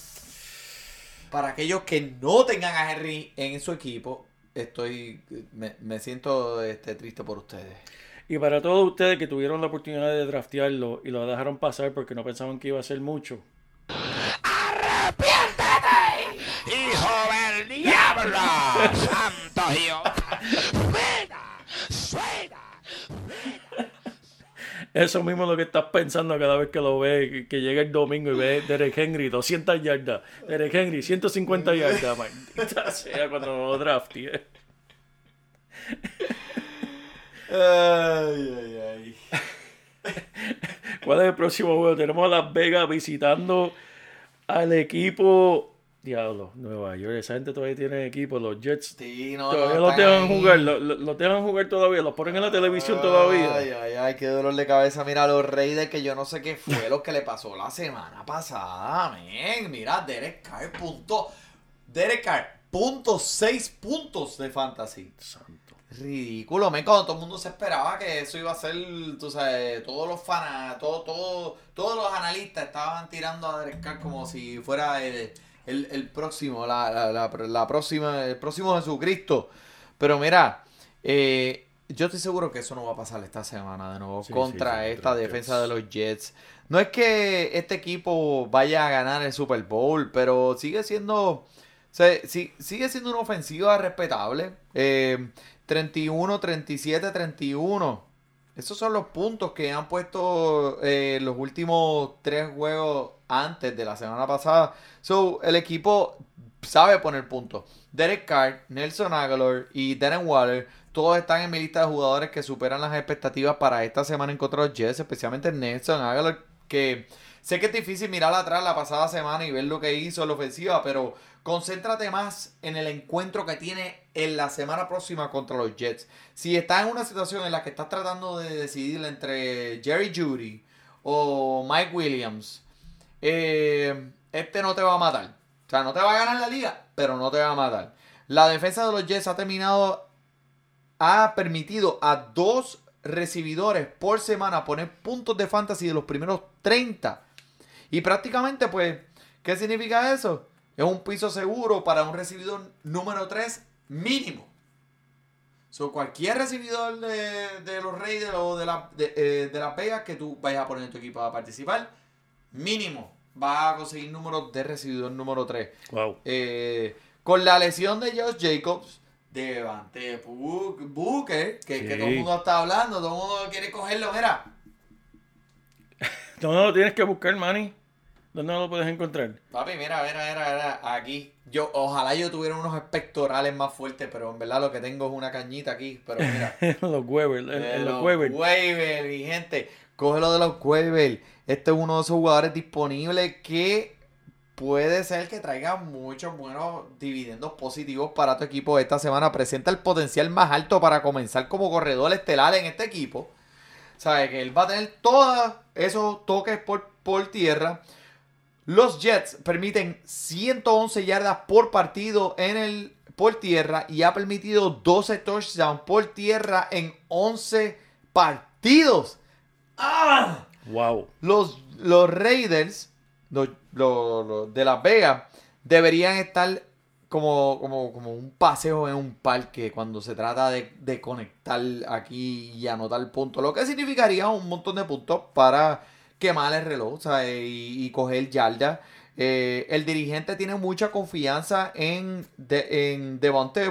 Para aquellos que no tengan a Henry en su equipo, estoy, me, me siento este, triste por ustedes. Y para todos ustedes que tuvieron la oportunidad de draftearlo y lo dejaron pasar porque no pensaban que iba a ser mucho. Eso mismo es lo que estás pensando cada vez que lo ves, que- llega el domingo y ves Derek Henry 200 yardas, Derek Henry 150 yardas, maldita sea cuando lo drafté. Ay, ay, ay. ¿Cuál es el próximo juego? Tenemos a Las Vegas visitando al equipo. Diablo, Nueva York. Esa gente todavía tiene equipo. Los Jets Sí, no, todavía no, los dejan ahí. jugar. Los lo, lo dejan jugar todavía. Los ponen en la televisión todavía. Ay, ay, ay, qué dolor de cabeza. Mira, los Raiders que yo no sé qué fue lo que le pasó la semana pasada, men. Mira, Derek Carr, punto. Derek Carr, punto seis puntos de fantasy. Santo. Ridículo, men, cuando todo el mundo se esperaba que eso iba a ser, tú sabes, todos los fanas, todo, todo, todos los analistas estaban tirando a Derek Carr como si fuera el, el, el próximo, la, la, la, la próxima, el próximo Jesucristo. Pero mira, eh, yo estoy seguro que eso no va a pasar esta semana de nuevo Sí, contra sí, sí, esta defensa de los Jets. No es que este equipo vaya a ganar el Super Bowl, pero sigue siendo, sí- sigue siendo una ofensiva respetable. Eh, 31, 37, 31. Esos son los puntos que han puesto eh, los últimos tres juegos antes de la semana pasada. So, el equipo sabe poner puntos. Derek Carr, Nelson Aguilar y Darren Waller, todos están en mi lista de jugadores que superan las expectativas para esta semana en contra de los Jets, especialmente Nelson Aguilar, que sé que es difícil mirar atrás la pasada semana y ver lo que hizo en la ofensiva, pero concéntrate más en el encuentro que tiene en la semana próxima contra los Jets. Si estás en una situación en la que estás tratando de decidir entre Jerry Judy o Mike Williams, eh, este no te va a matar. O sea, no te va a ganar la liga, pero no te va a matar. La defensa de los Jets ha terminado, ha permitido a dos recibidores por semana poner puntos de fantasy de los primeros 30. Y prácticamente, pues, ¿qué significa eso? Es un piso seguro para un recibidor número 3 mínimo. So, cualquier recibidor de, los Raiders o de la, de, eh, de la Vegas que tú vayas a poner en tu equipo a participar, mínimo va a conseguir números de recibidor número 3. Wow. Eh, con la lesión de Josh Jacobs, Devante Booker, que, que todo el mundo está hablando, todo el mundo quiere cogerlo, mira. No, no, tienes que buscar, Manny. ¿Dónde lo puedes encontrar? Papi, mira, mira, mira, mira, aquí. Yo, ojalá yo tuviera unos pectorales más fuertes, pero en verdad lo que tengo es una cañita aquí. Pero mira, los Weber, en los Weber. waivers, mi gente. Cógelo de los waivers. Este es uno de esos jugadores disponibles que puede ser que traiga muchos buenos dividendos positivos para tu equipo esta semana. Presenta el potencial más alto para comenzar como corredor estelar en este equipo. Sabe que él va a tener todos esos toques por, por tierra. Los Jets permiten 111 yardas por partido en el por tierra y ha permitido 12 touchdowns por tierra en 11 partidos. ¡Ah! Wow. Los, los Raiders los, los- los de Las Vegas deberían estar como, como, como un paseo en un parque cuando se trata de, de conectar aquí y anotar puntos. Lo que significaría un montón de puntos para quemar el reloj o sea, y, y coger yarda. Eh, el dirigente tiene mucha confianza en, de, en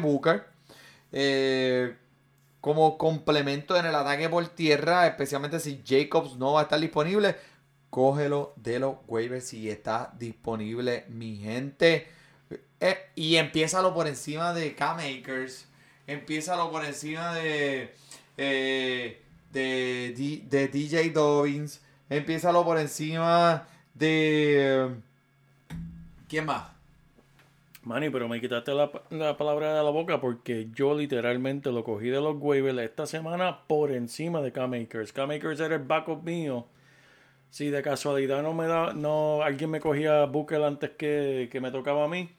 Booker. eh, como complemento en el ataque por tierra, especialmente si Jacobs no va a estar disponible, cógelo de los waivers si está disponible, mi gente. Eh, y empiézalo por encima de K-Makers, empiézalo por encima de, eh, de, D- de DJ Dobbins, empiézalo por encima de... ¿Quién más? Manny, pero me quitaste la, la palabra de la boca porque yo literalmente lo cogí de los waivers esta semana por encima de K-Makers. K-Makers era el backup mío. Si de casualidad no me da, no, alguien me cogía Booker antes que, que me tocaba a mí,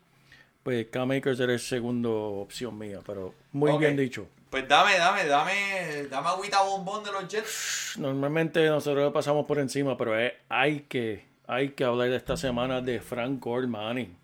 pues K-Makers era el segundo opción mía, pero muy bien dicho. Pues dame, dame, dame, dame agüita bombón de los Jets. Normalmente nosotros lo pasamos por encima, pero es- hay que, hay que hablar de esta semana de Frank Gore, Manny.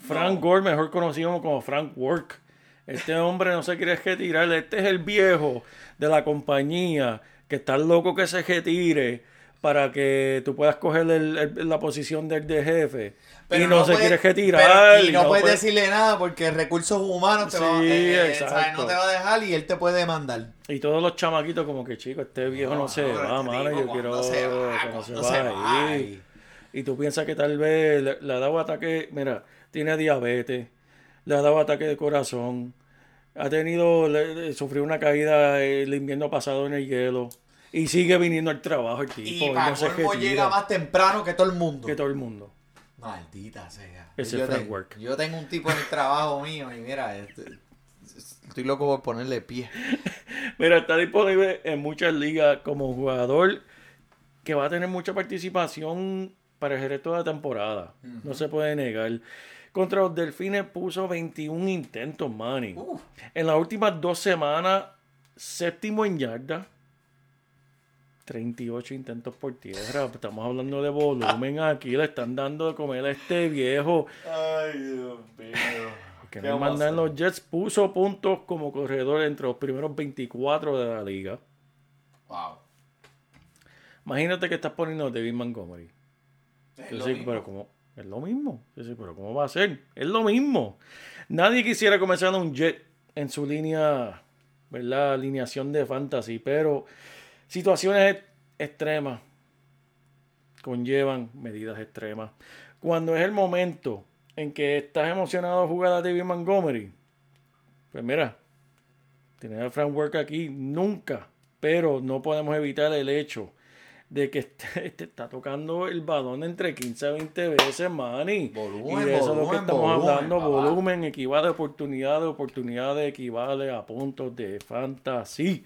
Frank Gore, mejor conocido como Frank Work. Este hombre no se quiere retirar. Este es el viejo de la compañía que está loco que se retire para que tú puedas coger el- el- la posición del de jefe. y no, se puede- quiere retirar. pero- y y no, puedes puede- decirle nada porque recursos humanos te Sí, va, eh, eh. ¿sabes? no te va a dejar y él te puede demandar. Y todos los chamaquitos como que, chico, este viejo no, No, se va, este mano, yo quiero se va, que no se se va ahí. Y tú piensas que tal vez le ha dado ataque, mira, tiene diabetes, le ha dado ataque de corazón, ha tenido, le- sufrió una caída el invierno pasado en el hielo y sigue viniendo al trabajo el tipo. Y para no colmo llega más temprano que todo el mundo. que todo el mundo. Maldita sea. Ese yo, Frank tengo, Work. yo tengo un tipo en el trabajo mío y mira, este, estoy loco por ponerle pie. Mira, está disponible en muchas ligas como jugador que va a tener mucha participación para el resto de la temporada. No se puede negar. Contra los Delfines puso 21 intentos, Manny. En las últimas dos semanas, séptimo en yarda. 38 intentos por tierra. Estamos hablando de volumen aquí. Le están dando de comer a este viejo. Ay, Dios mío. Que ¿Qué no vamos a mandan los Jets. Puso puntos como corredor entre los primeros 24 de la liga. Wow. Imagínate que estás poniendo a David Montgomery. Es Yo sí, pero ¿cómo? Es lo mismo. Pero ¿cómo va a ser? Es lo mismo. Nadie quisiera comenzar a un Jet en su línea, ¿verdad? Alineación de fantasy, pero situaciones e- extremas conllevan medidas extremas. Cuando es el momento en que estás emocionado de jugar a David Montgomery, pues mira, tener a Frank Work aquí nunca, pero no podemos evitar el hecho de que este, te está tocando el balón entre 15 a 20 veces, Manny. Volumen, y de eso es lo que estamos volumen, hablando. papá. Volumen equivale a oportunidades, oportunidades equivale a puntos de fantasy.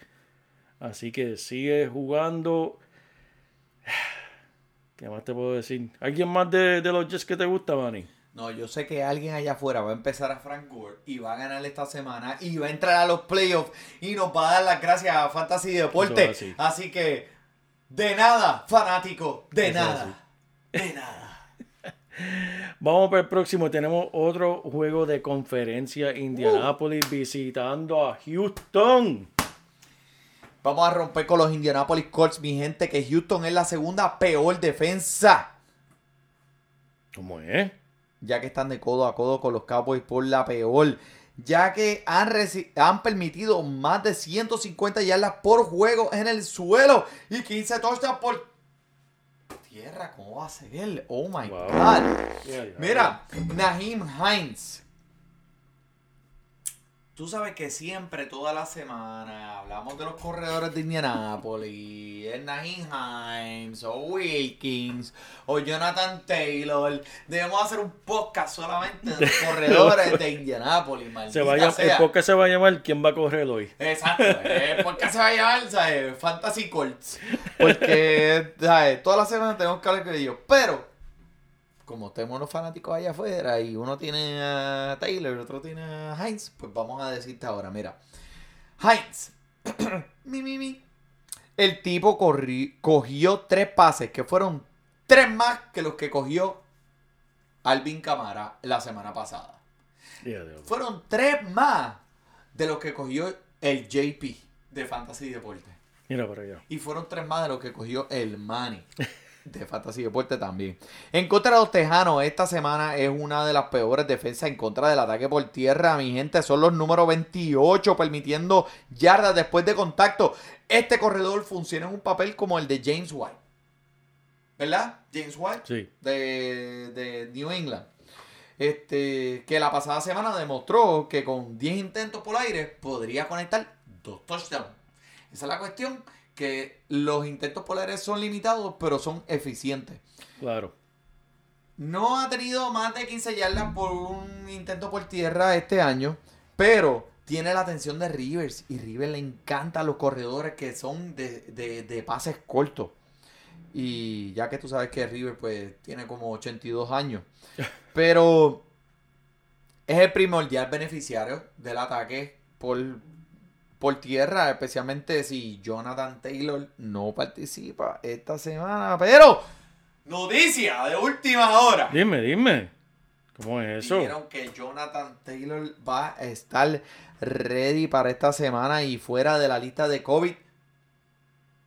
Así que sigue jugando. ¿Qué más te puedo decir? ¿Alguien más de, de los Jets que te gusta, Manny? No, yo sé que alguien allá afuera va a empezar a Frank Gore y va a ganar esta semana y va a entrar a los playoffs y nos va a dar las gracias a Fantasy Deporte. Así. así. que, de nada, fanático, de Eso nada. De nada. Vamos para el próximo. Tenemos otro juego de conferencia. Indianapolis visitando a Houston. Vamos a romper con los Indianapolis Colts, mi gente, que Houston es la segunda peor defensa. ¿Cómo es? ya que están de codo a codo con los Cowboys por la peor, ya que han, han permitido más de 150 yardas por juego en el suelo y 15 touchdowns por tierra, ¿cómo va a ser? Oh my Wow. God. Mira, Naheem Hines. Tú sabes que siempre, toda la semana, hablamos de los corredores de Indianapolis, el Naheem Hines, o Wilkins, o Jonathan Taylor. Debemos hacer un podcast solamente de los corredores de Indianapolis, Se va a llamar, el podcast se va a llamar ¿Quién va a correr hoy? Exacto, eh, porque se va a llamar ¿sabes? Fantasy Colts. Porque ¿sabes? toda la semana tenemos que hablar de ellos. Pero, como tenemos unos fanáticos allá afuera y uno tiene a Taylor y otro tiene a Heinz, pues vamos a decirte ahora, mira. Heinz, mi, mi, mi. El tipo corri- cogió tres pases, que fueron tres más que los que cogió Alvin Camara la semana pasada fueron tres más de los que cogió el JP de Fantasy Deporte. Mira para allá. Y fueron tres más de los que cogió el Manny de Fantasy Deporte también. En contra de los Tejanos, esta semana es una de las peores defensas en contra del ataque por tierra. Mi gente, son los números 28 permitiendo yardas después de contacto. Este corredor funciona en un papel como el de James White. ¿Verdad? James White Sí. de, de New England. Este, que la pasada semana demostró que con 10 intentos por aire podría conectar dos touchdowns. Esa es la cuestión, que los intentos por aire son limitados, pero son eficientes. Claro. No ha tenido más de 15 yardas por un intento por tierra este año, pero tiene la atención de Rivers y Rivers le encantan los corredores que son de, de- de pases cortos. Y ya que tú sabes que River pues tiene como 82 años, pero es el primordial beneficiario del ataque por, por tierra, especialmente si Jonathan Taylor no participa esta semana, pero noticia de última hora. Dime, dime. ¿Cómo es eso? Dijeron que Jonathan Taylor va a estar ready para esta semana y fuera de la lista de COVID,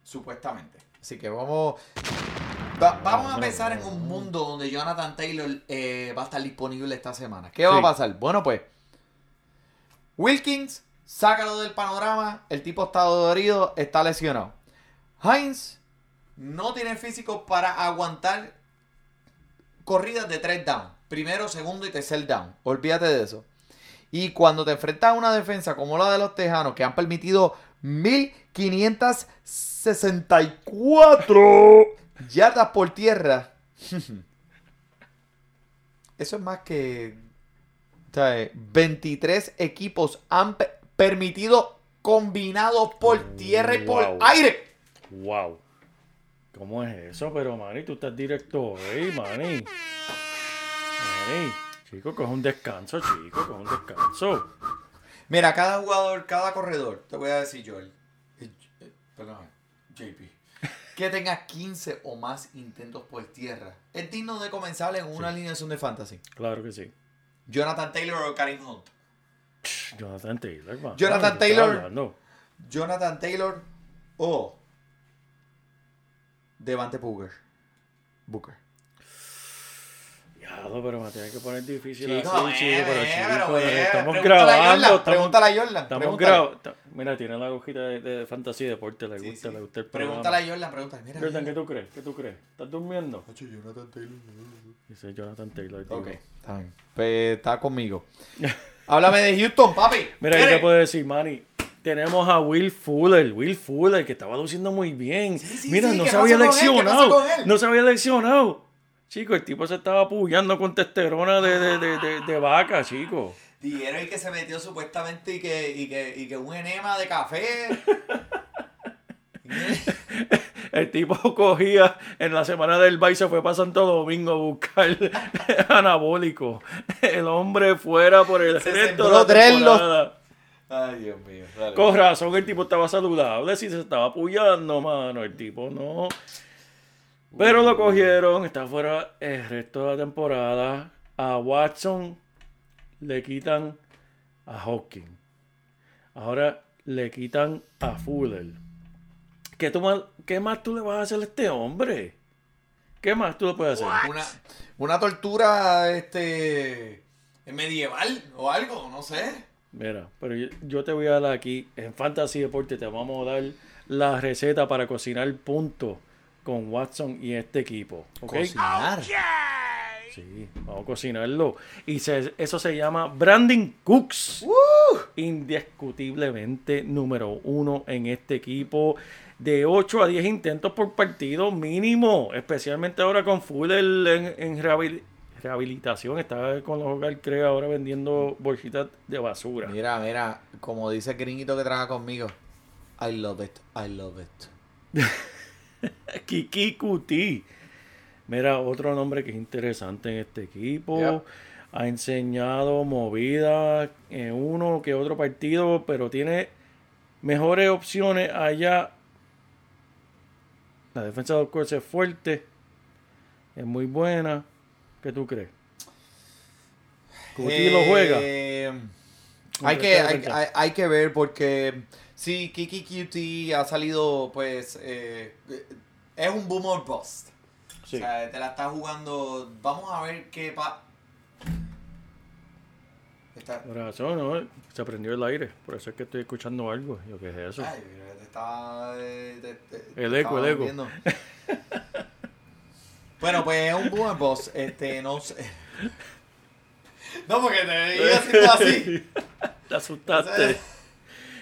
supuestamente. Así que vamos, va- vamos a no, pensar en un mundo donde Jonathan Taylor eh, va a estar disponible esta semana. ¿Qué va Sí. a pasar? Bueno, pues Wilkins, sácalo del panorama. El tipo está dolorido, está lesionado. Heinz no tiene físico para aguantar corridas de tres down. Primero, segundo y tercer down. Olvídate de eso. Y cuando te enfrentas a una defensa como la de los Tejanos, que han permitido 1564 yardas por tierra, eso es más que ¿sabes? 23 equipos han permitido combinados por tierra y por Wow. aire. Wow. ¿Cómo es eso? Pero, Manny, tú estás directo hoy, Manny. Manny. Chico, coge un descanso, chico, coge un descanso. Mira, cada jugador, cada corredor, te voy a decir Joel, eh, eh, perdón, JP, que tenga 15 o más intentos por tierra, es digno de comenzar en una alineación de fantasy. Claro que sí. Jonathan Taylor o Karim Hunt. Jonathan Taylor, man. Jonathan ¿de qué estás Taylor. Jonathan Taylor o Devante Booker. Booker. Diablo, pero me tiene que poner difícil Chico, así, eh, chico, pero eh, chico, pero, eh, estamos grabando, Pregúntale a Jordan. estamos grabando. Mira, tiene la agujita de, de fantasía y deporte, le Sí, gusta, sí. le gusta el programa. Pregúntale a Jordan, pregúntale. Mira, Jordan, mira. ¿qué tú crees? ¿Qué tú crees? ¿Estás durmiendo? Jonathan Taylor. Dice Jonathan Taylor. Ok, está bien. Pues está conmigo. Háblame de Houston, papi. Mira, yo te puedo decir, Manny. Tenemos a Will Fuller, Will Fuller, que estaba luciendo muy bien. sí, Mira, sí, no ¿qué se había leccionado. No se había leccionado. Chico, el tipo se estaba apoyando con testosterona de, de, de, de, de vaca, chico. Dijeron que se metió supuestamente y que, y que, y que un enema de café. El tipo cogía en la semana del baile se fue para Santo Domingo a buscar anabólico. El hombre fuera por el Se resto de la temporada. Ay, Dios mío. dale. Con razón, el tipo estaba saludable, si se estaba apoyando, mano. El tipo no. Pero lo cogieron, está fuera el resto de la temporada. A Watson le quitan a Hawkins. Ahora le quitan a Fuller. ¿Qué, tú más, ¿Qué más tú le vas a hacer a este hombre? ¿Qué más tú le puedes hacer? Una, una tortura este medieval o algo, no sé. Mira, pero yo, yo te voy a dar aquí, en Fantasy Deporte te vamos a dar la receta para cocinar punto con Watson y este equipo. Cocinar. Sí, vamos a cocinarlo. Y se- eso se llama Brandon Cooks. Indiscutiblemente número uno en este equipo. De 8 a 10 intentos por partido mínimo. Especialmente ahora con Fuller en, en rehabil- rehabilitación. Está con los hogar Crea ahora vendiendo bolsitas de basura. Mira, mira, como dice el gringuito que trabaja conmigo. I love it, I love it. Kiki Kuti. Mira, otro nombre que es interesante en este equipo. Ha enseñado movida en uno que otro partido, pero tiene mejores opciones allá. La defensa de los Colts es fuerte. Es muy buena. ¿Qué tú crees? Kuti lo juega. Eh, hay, que, hay, defensa. hay- hay que ver porque sí, Kiki QT ha salido, pues, eh, es un boom or bust. Sí. O sea, te la está jugando. Vamos a ver qué pa. Está... Razón, ¿no? Se prendió el aire. Por eso es que estoy escuchando algo. Yo, ¿qué es eso? Ay, te estaba. El eco, el eco. bueno, pues es un boom or bust. Este, no sé. No, porque te iba haciendo así. Te asustaste.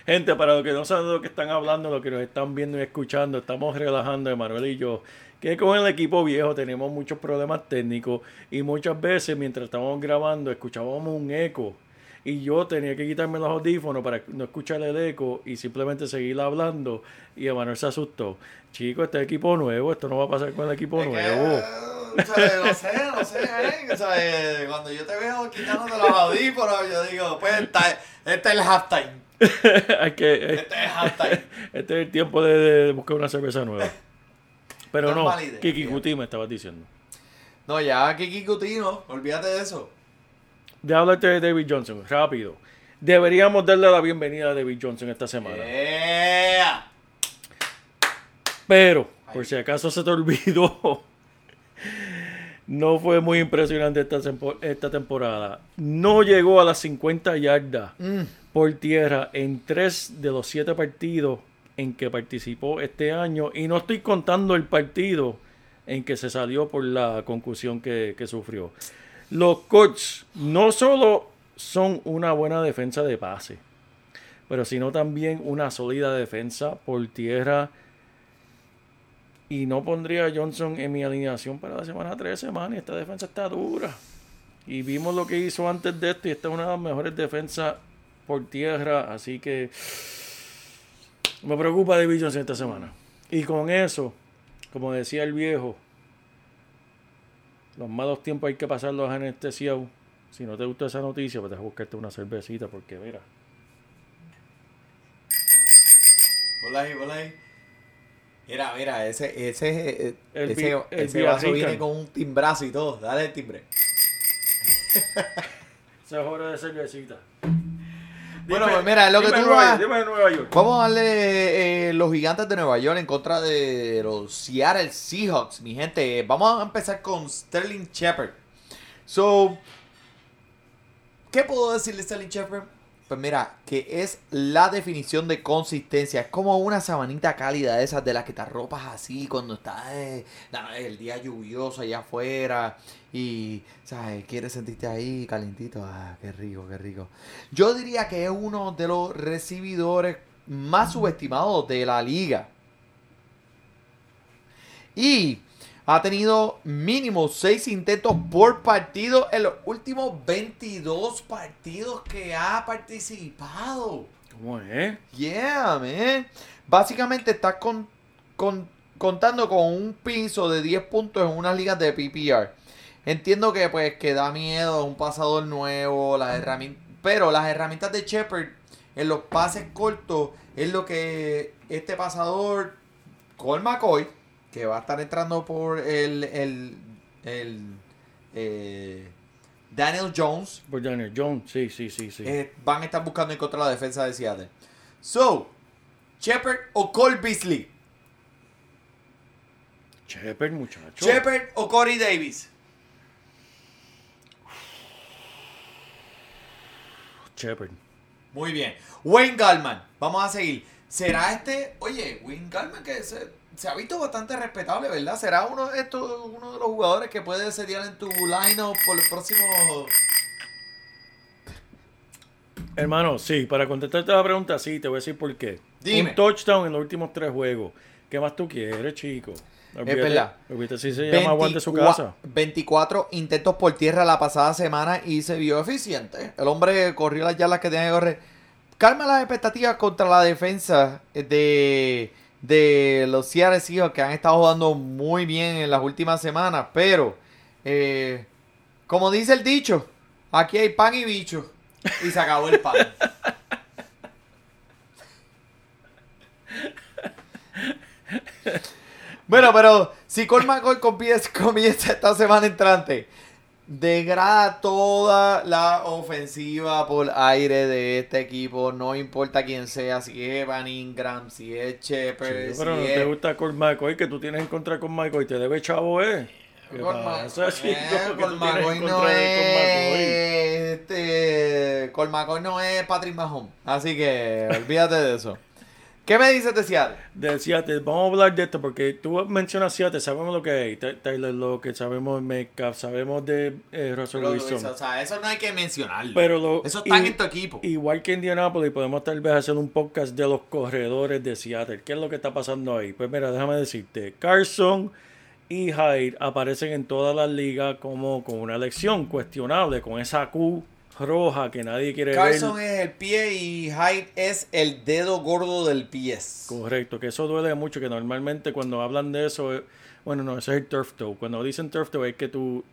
Gente, para los que no saben de lo que están hablando, lo que nos están viendo y escuchando, estamos relajando, Emanuel y yo, que con el equipo viejo tenemos muchos problemas técnicos y muchas veces mientras estábamos grabando escuchábamos un eco y yo tenía que quitarme los audífonos para no escuchar el eco y simplemente seguir hablando y Emanuel se asustó. Chicos, este es equipo nuevo, esto no va a pasar con el equipo Es nuevo. eh, o sea, no sé, no sé, eh, o sea, eh, cuando yo te veo quitándote los audífonos, yo digo, pues este es el halftime. Que, Este es halftime. este es el tiempo de, de buscar una cerveza nueva. Pero No no, Kiki. Kuti me estabas diciendo. No, ya Kiki Cutino, olvídate de eso. De hablarte de David Johnson, rápido. Deberíamos darle la bienvenida a David Johnson esta semana. ¡Ea! Pero, por si acaso se te olvidó, no fue muy impresionante esta, esta temporada. No llegó a las 50 yardas por tierra en tres de los siete partidos en que participó este año. Y no estoy contando el partido en que se salió por la concusión que, que sufrió. Los Colts no solo son una buena defensa de pase, pero sino también una sólida defensa por tierra. Y no pondría a Johnson en mi alineación para la semana 13, man. Esta defensa está dura. Y vimos lo que hizo antes de esto. Y esta es una de las mejores defensas por tierra. Así que me preocupa David Johnson esta semana. Y con eso, como decía el viejo, los malos tiempos hay que pasarlos anestesiados. Si no te gusta esa noticia, pues deja buscarte una cervecita. Porque mira, Ponla ahí, ponla ahí. Mira, mira, ese, ese, El ese, el ese vaso viene con un timbrazo y todo. Dale el timbre. esa es hora de cervecita. Bueno, pues mira, lo que tú Nueva- vas-. Vamos a darle eh, los gigantes de Nueva York en contra de los Seattle Seahawks, mi gente. Vamos a empezar con Sterling Shepard. So, ¿qué puedo decir de Sterling Shepard? Pues mira, que es la definición de consistencia. Es como una sabanita cálida de esas de las que te arropas así cuando está eh, el día lluvioso allá afuera y, ¿sabes? Quieres sentirte ahí calentito. Ah, qué rico, qué rico. Yo diría que es uno de los recibidores más subestimados de la liga. Y ha tenido mínimo 6 intentos por partido en los últimos 22 partidos que ha participado. ¿Cómo es? Yeah, man. Básicamente estás con, con- contando con un piso de 10 puntos en unas ligas de PPR. Entiendo que pues que da miedo, un pasador nuevo, las herramientas, pero las herramientas de Shepard en los pases cortos es lo que este pasador Cole McCoy, que va a estar entrando por el, el, el, eh, Daniel Jones, Por Daniel Jones, sí, sí, sí, sí. eh, van a estar buscando en contra de la defensa de Seattle. So, Shepard o Cole Beasley. Shepard, muchacho. Shepard o Corey Davis. Shepard. Muy bien. Wayne Gallman. Vamos a seguir. ¿Será este, oye, Win Gallman que se, se ha visto bastante respetable, ¿verdad? ¿Será uno de estos, uno de los jugadores que puede setear en tu lineup por el próximo Hermano, sí, para contestarte la pregunta, sí, te voy a decir por qué. Dime. Un touchdown en los últimos tres juegos. ¿Qué más tú quieres, chico? Olvídate- verdad. olvídate si se llama Juan de su 24 casa. 24 intentos por tierra la pasada semana y se vio eficiente. El hombre corrió las yardas que tenía que correr. Calma las expectativas contra la defensa de, de los Seattle Seahawks que han estado jugando muy bien en las últimas semanas. Pero, eh, como dice el dicho, aquí hay pan y bicho. Y se acabó el pan. Bueno, pero si Colt McCoy comienza, comienza esta semana entrante, degrada toda la ofensiva por aire de este equipo, no importa quién sea, si es Evan Ingram, si es Sí, pero si no es... te gusta Colt McCoy, que tú tienes en contra con McCoy, te debe chavo, ¿eh? ¿Qué Colt Ma- pasa, chico? eh, ¿Qué Colt tú tienes en McCoy no es... Este, Colt McCoy no es Patrick Mahomes, así que olvídate de eso. ¿Qué me dices de Seattle? de Seattle, vamos a hablar de esto porque tú mencionas Seattle, sabemos lo que es Tyler Lockett, sabemos de Metcalf, sabemos de eh, Russell Wilson. o sea, eso no hay que mencionarlo. Pero lo- eso está y- en tu equipo. Igual que Indianapolis, podemos tal vez hacer un podcast de los corredores de Seattle. ¿Qué es lo que está pasando ahí? Pues mira, déjame decirte, Carson y Hyde aparecen en todas las ligas como con una elección cuestionable, con esa Q roja que nadie quiere Carson ver. es el pie y Hyde es el dedo gordo del pie. Correcto, que eso duele mucho, que normalmente cuando hablan de eso, eh, bueno, no, ese es el turf toe. Cuando dicen turf toe es que tu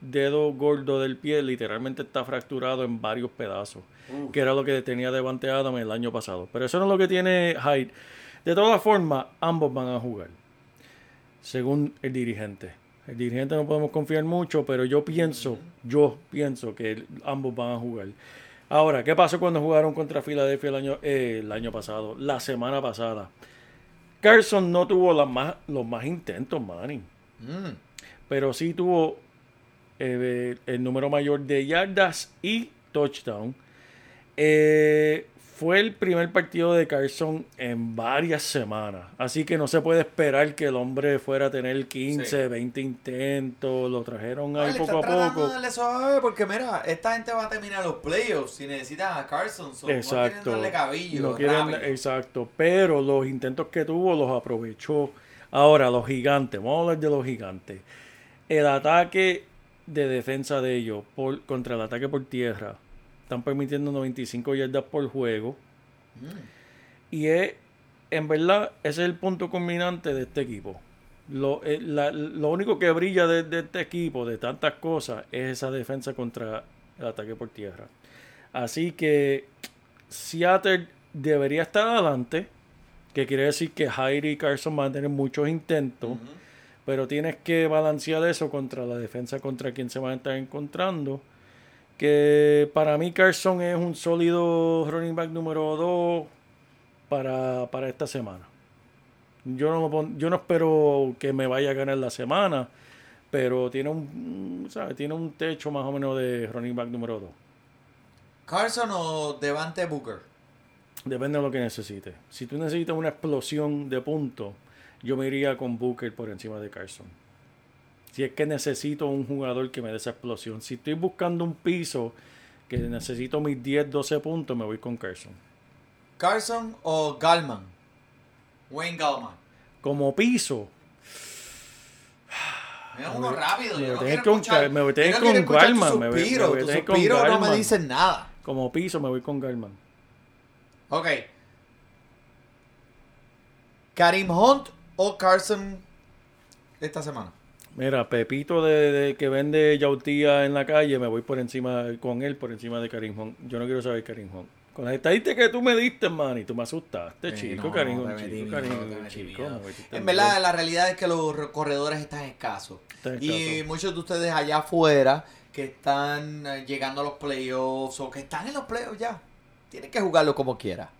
dedo gordo del pie literalmente está fracturado en varios pedazos, que era lo que tenía Devante Adams el año pasado. Pero eso no es lo que tiene Hyde. De todas formas, ambos van a jugar, según el dirigente. El dirigente no podemos confiar mucho, pero yo pienso, yo pienso que ambos van a jugar. Ahora, ¿qué pasó cuando jugaron contra Filadelfia el año, eh, el año pasado? La semana pasada. Carson no tuvo las más, los más intentos, Manny. Mm. Pero sí tuvo eh, el número mayor de yardas y touchdown. Eh, fue el primer partido de Carson en varias semanas. Así que no se puede esperar que el hombre fuera a tener 15, Sí. 20 intentos. Lo trajeron ahí poco a poco. de darle suave porque mira, esta gente va a terminar los playoffs si necesitan a Carson. so, No Exacto. quieren darle cabillo. No quieren- rápido. exacto. Pero los intentos que tuvo los aprovechó. Ahora, los gigantes. Vamos a hablar de los gigantes. El ataque de defensa de ellos por, contra el ataque por tierra. Están permitiendo 95 yardas por juego. Y es, en verdad, ese es el punto culminante de este equipo. Lo, eh, la- lo único que brilla de, de este equipo, de tantas cosas, es esa defensa contra el ataque por tierra. Así que Seattle debería estar adelante, que quiere decir que Jairi y Carson van a tener muchos intentos, pero tienes que balancear eso contra la defensa contra quien se van a estar encontrando. Que para mí Carson es un sólido running back número 2 para, para esta semana. Yo no, lo pon- yo no espero que me vaya a ganar la semana, pero tiene un, ¿sabes? Tiene un techo más o menos de running back número 2. Carson o Devante Booker. Depende de lo que necesites. Si tú necesitas una explosión de puntos, yo me iría con Booker por encima de Carson. Si es que necesito un jugador que me dé esa explosión. Si estoy buscando un piso que necesito mis 10, 12 puntos, me voy con Carson. Carson o Gallman. Wayne Gallman. Como piso, Mira uno rápido. me voy a con- me voy a con tus me voy- me a con suspiros no me dicen nada. como piso me voy con Garman. Ok. Karim Hunt o Carson esta semana. Mira, Pepito de, de que vende yautía en la calle, me voy por encima con él, por encima de Hunt. Yo no quiero saber Hunt. Con las estadísticas que tú me diste, man, y tú me asustaste, Sí, chico, no, chico, miedo, En verdad, la realidad es que los re- corredores están escasos. Y muchos de ustedes allá afuera que están eh, llegando a los playoffs o que están en los playoffs ya, tienen que jugarlo como quiera.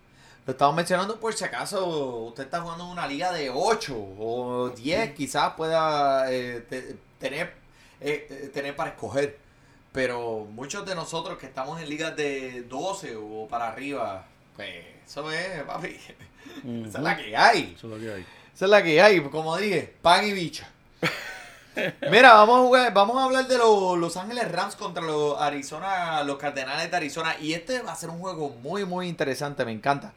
Lo estamos mencionando por si acaso usted está jugando en una liga de 8 o 10, quizás pueda eh, te- tener, eh, eh, tener para escoger. Pero muchos de nosotros que estamos en ligas de 12 o para arriba, pues eso es, papi. Esa es la que hay. Eso es lo que hay. Esa es la que hay, como dije, pan y bicho. Mira, vamos a jugar, vamos a hablar de los Los Ángeles Rams contra los Arizona, los Cardenales de Arizona. Y este va a ser un juego muy, muy interesante, me encanta.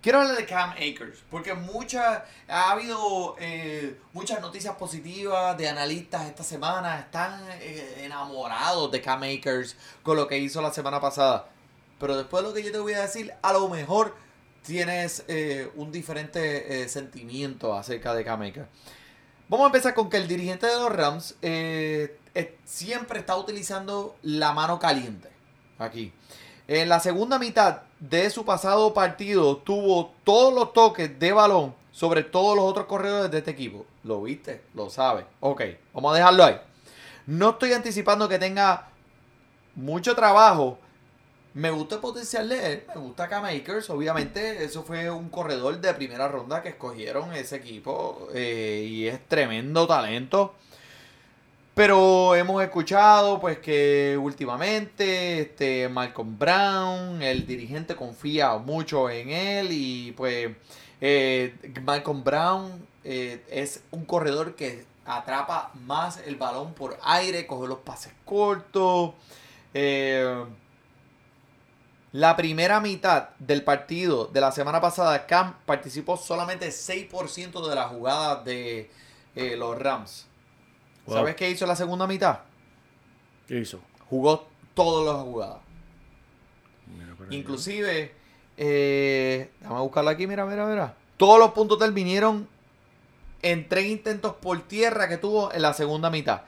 Quiero hablar de Cam Akers, porque mucha, ha habido eh, muchas noticias positivas de analistas esta semana. Están eh, enamorados de Cam Akers con lo que hizo la semana pasada. Pero después de lo que yo te voy a decir, a lo mejor tienes eh, un diferente eh, sentimiento acerca de Cam Akers. Vamos a empezar con que el dirigente de los Rams eh, siempre está utilizando la mano caliente. Aquí. En la segunda mitad de su pasado partido tuvo todos los toques de balón sobre todos los otros corredores de este equipo. ¿Lo viste? Lo sabes. Ok, vamos a dejarlo ahí. No estoy anticipando que tenga mucho trabajo. Me gusta potencial él, me gusta Cam Akers, obviamente eso fue un corredor de primera ronda que escogieron ese equipo eh, y es tremendo talento. Pero hemos escuchado pues que últimamente este Malcolm Brown, el dirigente confía mucho en él y pues eh, Malcolm Brown eh, es un corredor que atrapa más el balón por aire, coge los pases cortos. Eh, la primera mitad del partido de la semana pasada, Cam participó solamente 6% de las jugadas de eh, los Rams. Wow. ¿Sabes qué hizo en la segunda mitad? ¿Qué hizo? Jugó todas las jugadas. Mira. Inclusive, eh, déjame buscarlo aquí, mira, mira, mira. Todos los puntos vinieron en tres intentos por tierra que tuvo en la segunda mitad.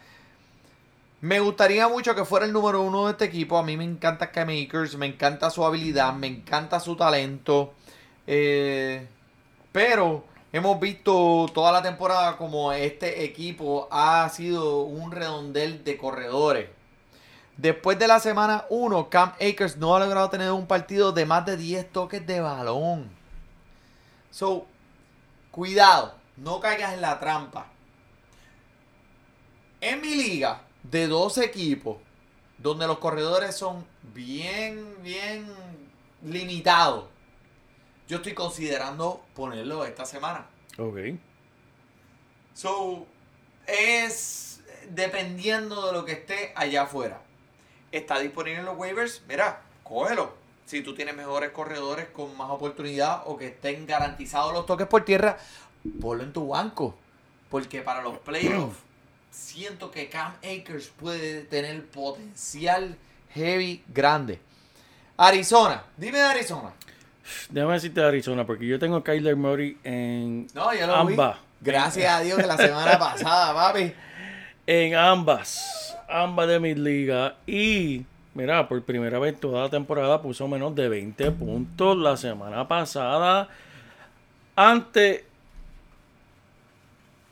Me gustaría mucho que fuera el número uno de este equipo. A mí me encanta Cam Akers, me encanta su habilidad, me encanta su talento. Eh, pero hemos visto toda la temporada como este equipo ha sido un redondel de corredores. Después de la semana 1, Cam Akers no ha logrado tener un partido de más de 10 toques de balón. So, cuidado, no caigas en la trampa. En mi liga de dos equipos, donde los corredores son bien, bien limitados, yo estoy considerando ponerlo esta semana. Ok. So, es dependiendo de lo que esté allá afuera. Está disponible en los waivers, mira, cógelo. Si tú tienes mejores corredores con más oportunidad o que estén garantizados los toques por tierra, ponlo en tu banco. Porque para los playoffs, siento que Cam Akers puede tener potencial heavy grande. Arizona, dime de Arizona. Déjame decirte de Arizona, porque yo tengo a Kyler Murray en No, yo lo ambas. vi. Gracias a Dios que la semana pasada, papi. En ambas. Ambas de mis ligas. Y, mira, por primera vez toda la temporada puso menos de 20 puntos la semana pasada. Antes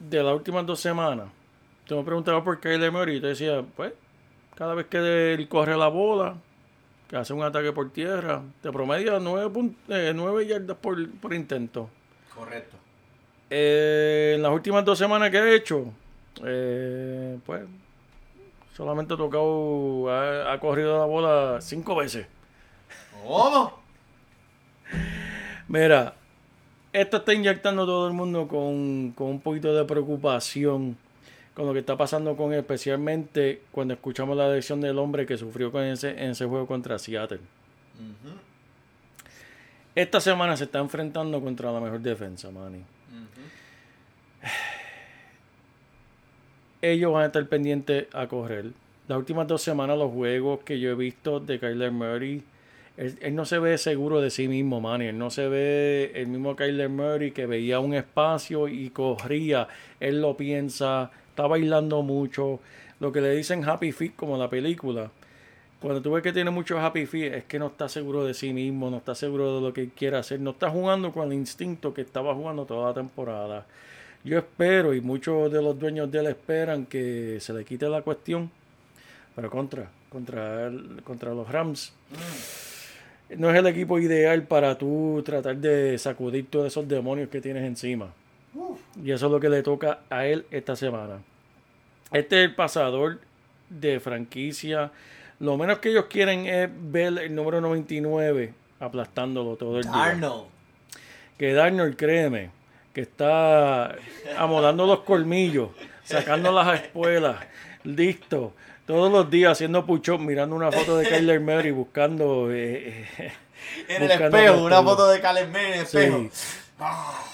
de las últimas dos semanas, tú me preguntabas por Kyler Murray y te decía, pues, cada vez que él corre la bola, que hace un ataque por tierra, te promedia 9, yardas por, por intento. Correcto. Eh, en las últimas dos semanas que he hecho, eh, pues solamente he tocado, ha, ha corrido la bola cinco veces. ¿Cómo? Mira, esto está inyectando a todo el mundo con, con un poquito de preocupación con lo que está pasando con él, especialmente cuando escuchamos la decisión del hombre que sufrió con ese, en ese juego contra Seattle. Esta semana se está enfrentando contra la mejor defensa, Manny. ellos van a estar pendientes a correr. Las últimas dos semanas, los juegos que yo he visto de Kyler Murray, él, él no se ve seguro de sí mismo, man. Él no se ve el mismo Kyler Murray que veía un espacio y corría. Él lo piensa, está bailando mucho. Lo que le dicen happy feet, como la película. Cuando tú ves que tiene mucho happy feet, es que no está seguro de sí mismo, no está seguro de lo que quiere hacer, no está jugando con el instinto que estaba jugando toda la temporada. Yo espero, y muchos de los dueños de él esperan que se le quite la cuestión, pero contra, contra, el- contra los Rams. No es el equipo ideal para tú tratar de sacudir todos esos demonios que tienes encima. Y eso es lo que le toca a él esta semana. Este es el pasador de franquicia. Lo menos que ellos quieren es ver el número 99 aplastándolo todo el día. Arnold. Que Darnold, créeme, que está amolando los colmillos, sacando las espuelas, listo. Todos los días haciendo push mirando una foto de Kyler Murray, buscando... eh, eh, En el espejo, una foto de Calen May en el espejo. Sí.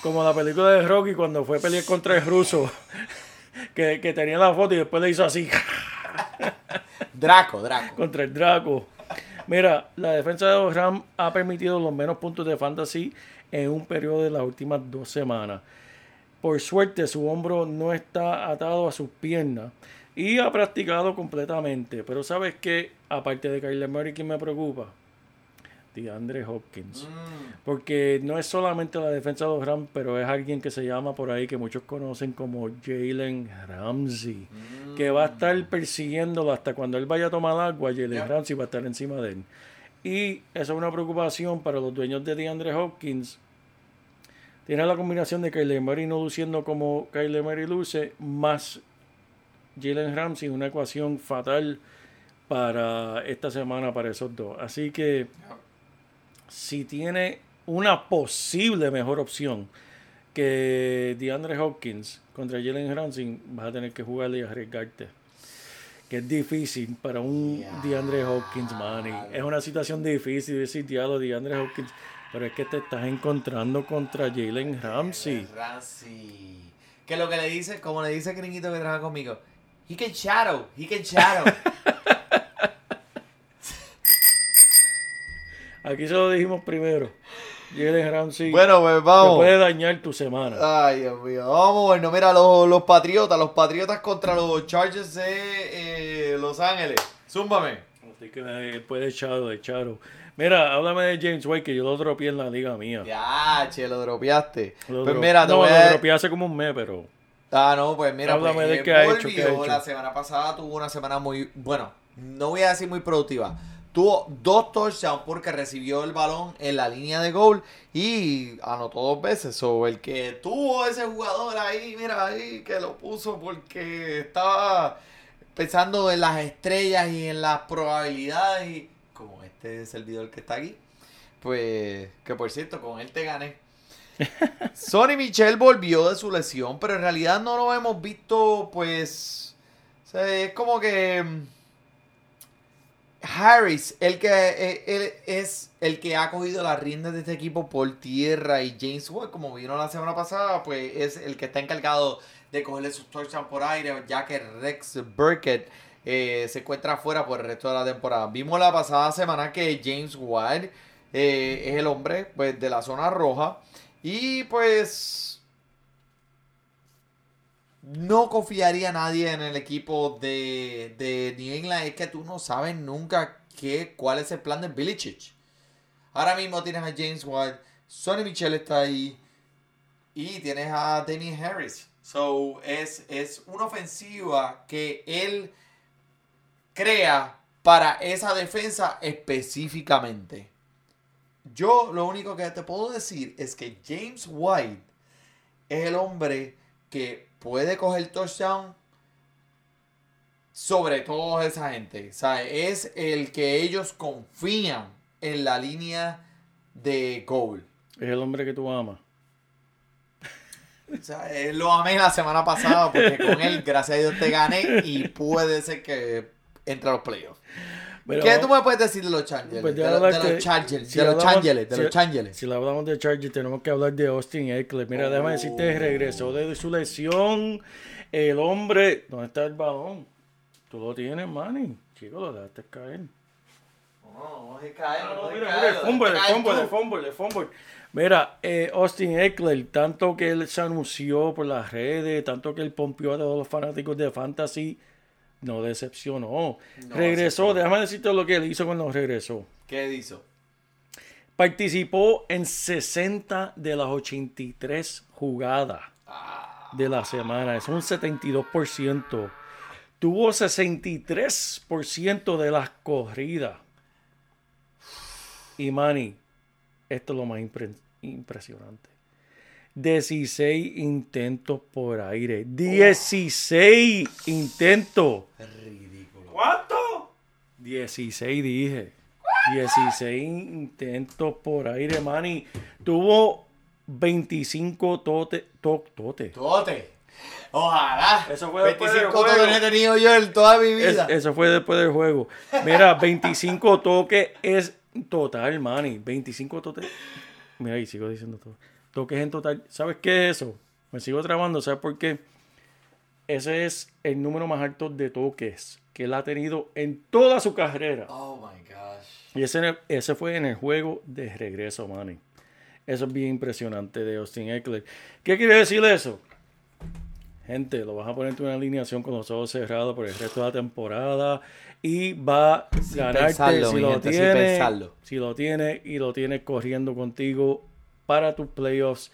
Como la película de Rocky cuando fue a pelear contra el ruso, que, que tenía la foto y después le hizo así Draco, Draco. contra el Draco. Mira, la defensa de los Rams ha permitido los menos puntos de fantasy en un periodo de las últimas dos semanas. Por suerte, su hombro no está atado a sus piernas y ha practicado completamente. Pero ¿sabes qué? Aparte de Kyler Murray, ¿quién me preocupa? DeAndre Hopkins. Porque no es solamente la defensa de los Rams, pero es alguien que se llama por ahí que muchos conocen como Jalen Ramsey, que va a estar persiguiéndolo hasta cuando él vaya a tomar agua. Jalen Ramsey va a estar encima de él. Y eso es una preocupación para los dueños de DeAndre Hopkins. Tiene la combinación de Kyler Murray no luciendo como Kyler Murray luce, más Jalen Ramsey, una ecuación fatal para esta semana para esos dos. Así que si tiene una posible mejor opción que DeAndre Hopkins contra Jalen Ramsey, vas a tener que jugarle y arriesgarte. Que es difícil para un DeAndre Hopkins, Manny. Es una situación difícil decir diablo DeAndre Hopkins, pero es que te estás encontrando contra Jalen Ramsey. Ramsey. Que lo que le dice, como le dice el gringuito que trabaja conmigo, he can shadow, he can shadow. Aquí se lo dijimos primero. Jalen Ramsey bueno, pues te vamos. puede dañar tu semana. Ay, Dios mío. Vamos, bueno, mira, los, los Patriotas, los Patriotas contra los Chargers de eh, Los Ángeles. Zúmbame. Así que eh, puede Charo, de Charo. Mira, háblame de James White, que yo lo dropeé en la liga mía. Ya, che, lo dropeaste. Lo pues dro- mira, te no, voy lo dropeé hace como un mes, pero... Ah, no, pues mira, Háblame pues, de eh, qué ha hecho, qué ha hecho. La semana pasada tuvo una semana muy, bueno, no voy a decir muy productiva. Tuvo dos touchdowns porque recibió el balón en la línea de gol y anotó dos veces. O el que tuvo ese jugador ahí, mira ahí, que lo puso porque estaba pensando en las estrellas y en las probabilidades. Y como este servidor que está aquí, pues, que por cierto, con él te gané. Sonny Michel volvió de su lesión, pero en realidad no lo hemos visto, pues. o sea, es como que. Harris, el que eh, es el que ha cogido las riendas de este equipo por tierra y James White, como vino la semana pasada, pues es el que está encargado de cogerle sus touchdowns por aire, ya que Rex Burkett eh, se encuentra afuera por el resto de la temporada. Vimos la pasada semana que James White eh, es el hombre pues, de la zona roja y pues no confiaría nadie en el equipo de, de New England. Es que tú no sabes nunca qué, cuál es el plan de Belichick. Ahora mismo tienes a James White, Sonny Michel está ahí y tienes a Damien Harris. So, es, es una ofensiva que él crea para esa defensa específicamente. Yo lo único que te puedo decir es que James White es el hombre que puede coger touchdown sobre toda esa gente. O sea, es el que ellos confían en la línea de goal. Es el hombre que tú amas. O sea, eh, lo amé la semana pasada porque con él, gracias a Dios, te gané y puede ser que entre a los playoffs. Pero- ¿Qué tú me puedes decir de los Chargers? Pues de, déjame los- de Chargers, si de los hablamos- Chargers, de si- los Chargers. Si hablamos de Chargers, tenemos que hablar de Austin Eckler. Mira, déjame decirte, regresó de su lesión. El hombre, ¿dónde está el balón? Tú lo tienes, Manny. Chico, lo dejaste caer. No, no dejes Mira, dejes fumble, caer fumble, tú. fumble, fumble. Mira, eh, Austin Eckler, tanto que él se anunció por las redes, tanto que él pompió a todos los fanáticos de Fantasy, no decepcionó. No regresó, decepcionó. déjame decirte lo que él hizo cuando regresó. ¿Qué hizo? Participó en 60 de las 83 jugadas de la semana. Es un 72%. Tuvo 63% de las corridas. Y Manny, esto es lo más impre- impresionante. 16 intentos por aire. 16 intentos. Ridículo. ¿Cuánto? 16 dije. 16 intentos por aire, Manny. Tuvo 25 tote, to- tote. Tote. Ojalá. Eso fue después del 25 juego. totes he tenido yo en toda mi Es- vida. eso fue después del juego. Mira, 25 toques es total, Manny. 25 toques. Mira, ahí sigo diciendo todo. Toques en total. ¿Sabes qué es eso? Me sigo trabando, ¿sabes por qué? Ese es el número más alto de toques que él ha tenido en toda su carrera. Oh my gosh. Y ese, ese fue en el juego de regreso, Manny. Eso es bien impresionante de Austin Eckler. ¿Qué quiere decir eso? Gente, lo vas a poner en una alineación con los ojos cerrados por el resto de la temporada y va a ganarte pensarlo, si lo gente, tiene, si lo tiene y lo tienes corriendo contigo para tus playoffs,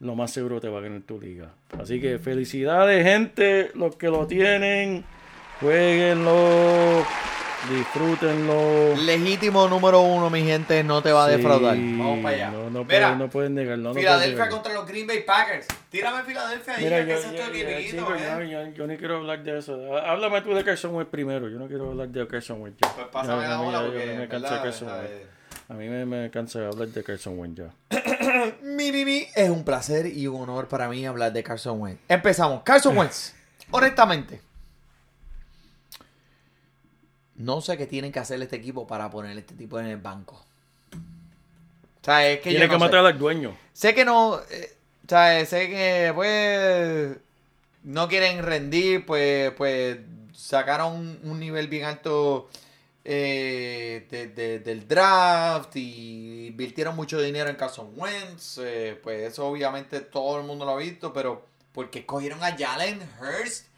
lo más seguro te va a ganar tu liga. Así que felicidades, gente, los que lo tienen, jueguenlo, disfrútenlo. Legítimo número uno, mi gente, no te va a Sí, defraudar. Vamos para allá. No, no, Mira, pueden, no pueden negarlo. no pueden Filadelfia contra los Green Bay Packers. Tírame Filadelfia ahí, Mira, que yo, chico, ¿eh? yo- yo- quiero hablar de eso. Háblame tú de Carson Wentz primero. Yo no quiero hablar de Carson Wentz. Pues pásame la bola porque, me cansa. Carson Wentz. A mí me, me cansa de hablar de Carson Wentz ya. Mi, mi, mi, es un placer y un honor para mí hablar de Carson Wentz. Empezamos. Carson Wentz, honestamente, no sé qué tienen que hacer este equipo para poner este tipo en el banco. O sea, es que Tiene yo que no sé. matar al dueño. Sé que no, eh, o sea, sé que pues no quieren rendir, pues, pues sacaron un, un nivel bien alto eh, de- de- del draft y invirtieron mucho dinero en Carson Wentz, eh, pues eso obviamente todo el mundo lo ha visto, pero ¿por qué escogieron a Jalen Hurst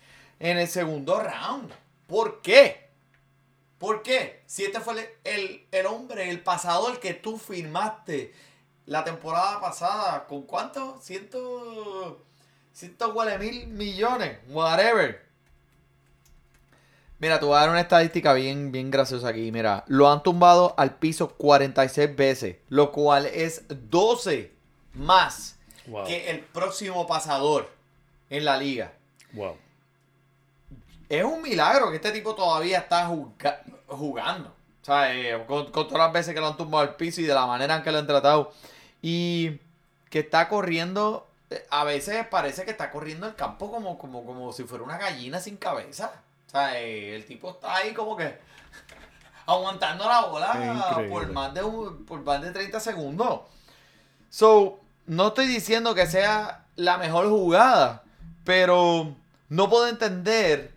en el segundo round? ¿Por qué? ¿Por qué? Si este fue el, el, el hombre, el pasador que tú firmaste la temporada pasada, ¿con cuánto? Ciento... Ciento mil millones, whatever. Mira, te voy a dar una estadística bien, bien graciosa aquí. Mira, lo han tumbado al piso 46 veces, lo cual es 12 más Wow. que el próximo pasador en la liga. Wow. Es un milagro que este tipo todavía está juga- jugando. O sea, eh, con, con todas las veces que lo han tumbado al piso y de la manera en que lo han tratado. Y que está corriendo, eh, a veces parece que está corriendo el campo como, como, como si fuera una gallina sin cabeza. O sea, eh, el tipo está ahí como que aguantando la bola por más, de un- por más de 30 segundos. So, no estoy diciendo que sea la mejor jugada, pero no puedo entender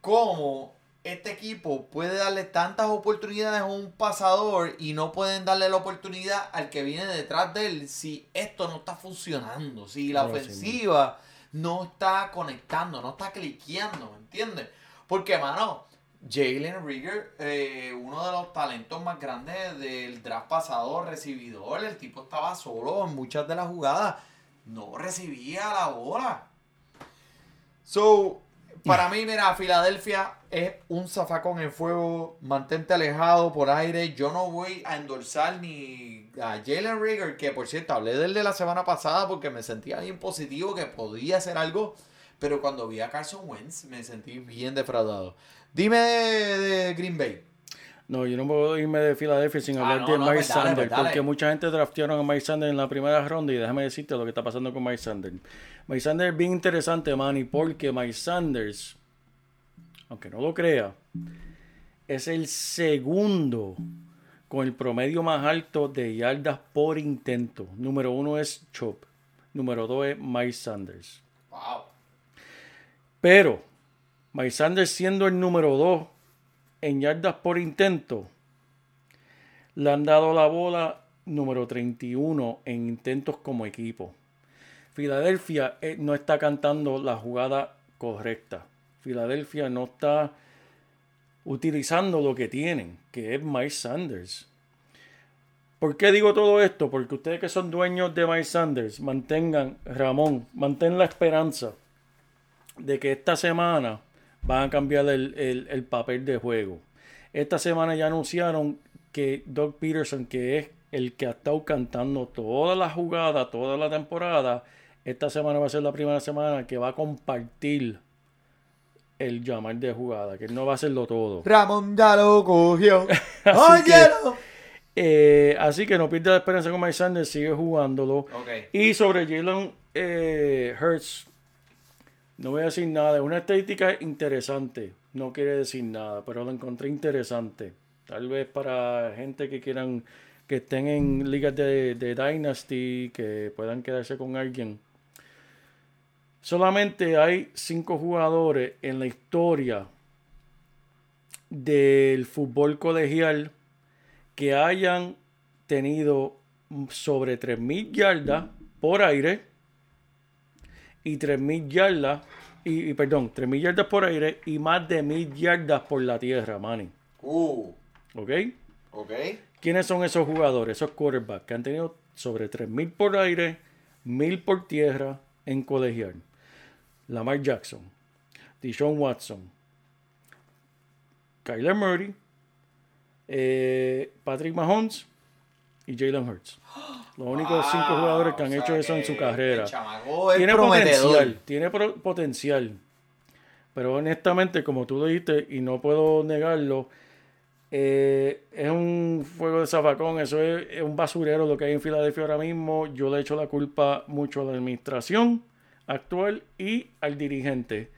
cómo este equipo puede darle tantas oportunidades a un pasador y no pueden darle la oportunidad al que viene detrás de él si esto no está funcionando, si la ofensiva no está conectando, no está cliqueando, ¿me entiendes? Porque, mano, Jalen Rigger, eh, uno de los talentos más grandes del draft pasado, recibidor, el tipo estaba solo en muchas de las jugadas, no recibía la bola. So, para mí, mira, Filadelfia es un zafacón en fuego. Mantente alejado por aire. Yo no voy a endulzar ni a Jalen Rigger, que por cierto, hablé de él de la semana pasada porque me sentía bien positivo que podía hacer algo. Pero cuando vi a Carson Wentz, me sentí bien defraudado. Dime de, de Green Bay. No, yo no puedo irme de Filadelfia sin Ah, hablar no, de no, Mike pues dale, Sanders, pues porque mucha gente draftearon a Mike Sanders en la primera ronda y déjame decirte lo que está pasando con Mike Sanders. Mike Sanders es bien interesante, Manny, porque Mike Sanders, aunque no lo crea, es el segundo con el promedio más alto de yardas por intento. Número uno es Chop, número dos es Mike Sanders. Wow. Pero Mike Sanders siendo el número 2 en yardas por intento, le han dado la bola número 31 en intentos como equipo. Filadelfia eh, no está cantando la jugada correcta. Filadelfia no está utilizando lo que tienen, que es Mike Sanders. ¿Por qué digo todo esto? Porque ustedes que son dueños de Mike Sanders, mantengan, Ramón, mantén la esperanza de que esta semana van a cambiar el, el- el papel de juego. Esta semana ya anunciaron que Doug Peterson, que es el que ha estado cantando toda la jugada, toda la temporada, esta semana va a ser la primera semana que va a compartir el llamar de jugada, que él no va a hacerlo todo. Ramón ya lo cogió. Así que-. Eh, así que no pierda la esperanza con Mike Sanders, sigue jugándolo. Y sobre Jalen eh, Hurts, no voy a decir nada. Es una estadística interesante. No quiere decir nada, pero lo encontré interesante. Tal vez para gente que quieran, que estén en ligas de, de Dynasty, que puedan quedarse con alguien. Solamente hay cinco jugadores en la historia del fútbol colegial que hayan tenido sobre 3.000 yardas por aire y 3.000 yardas, y, y perdón, 3.000 yardas por aire y más de 1.000 yardas por la tierra, Manny. Uh, ¿Ok? ok. ¿Quiénes son esos jugadores, esos quarterbacks que han tenido sobre 3.000 por aire, 1.000 por tierra en colegial? Lamar Jackson, Deshaun Watson, Kyler Murray, eh, Patrick Mahomes y Jalen Hurts. Los únicos cinco jugadores que han hecho eso en su carrera. Tiene prometedor. potencial, tiene pro- potencial. Pero honestamente, como tú dijiste, y no puedo negarlo, eh, es un fuego de zafacón, eso es, es un basurero lo que hay en Filadelfia ahora mismo. Yo le echo la culpa mucho a la administración actual y al dirigente.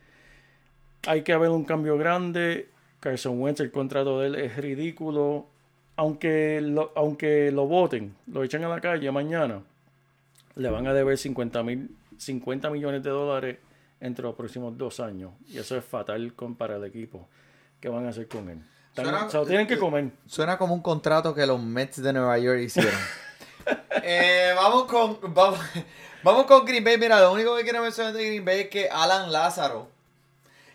Hay que haber un cambio grande. Carson Wentz, el contrato de él es ridículo. Aunque lo, aunque lo voten, lo echen a la calle mañana, le van a deber 50, mil, 50 millones de dólares entre los próximos dos años. Y eso es fatal con, para el equipo. ¿Qué van a hacer con él? Suena- se lo tienen que comer. Suena como un contrato que los Mets de Nueva York hicieron. Eh, vamos con vamos, vamos con Green Bay. Mira, lo único que quiero mencionar de Green Bay es que Alan Lázaro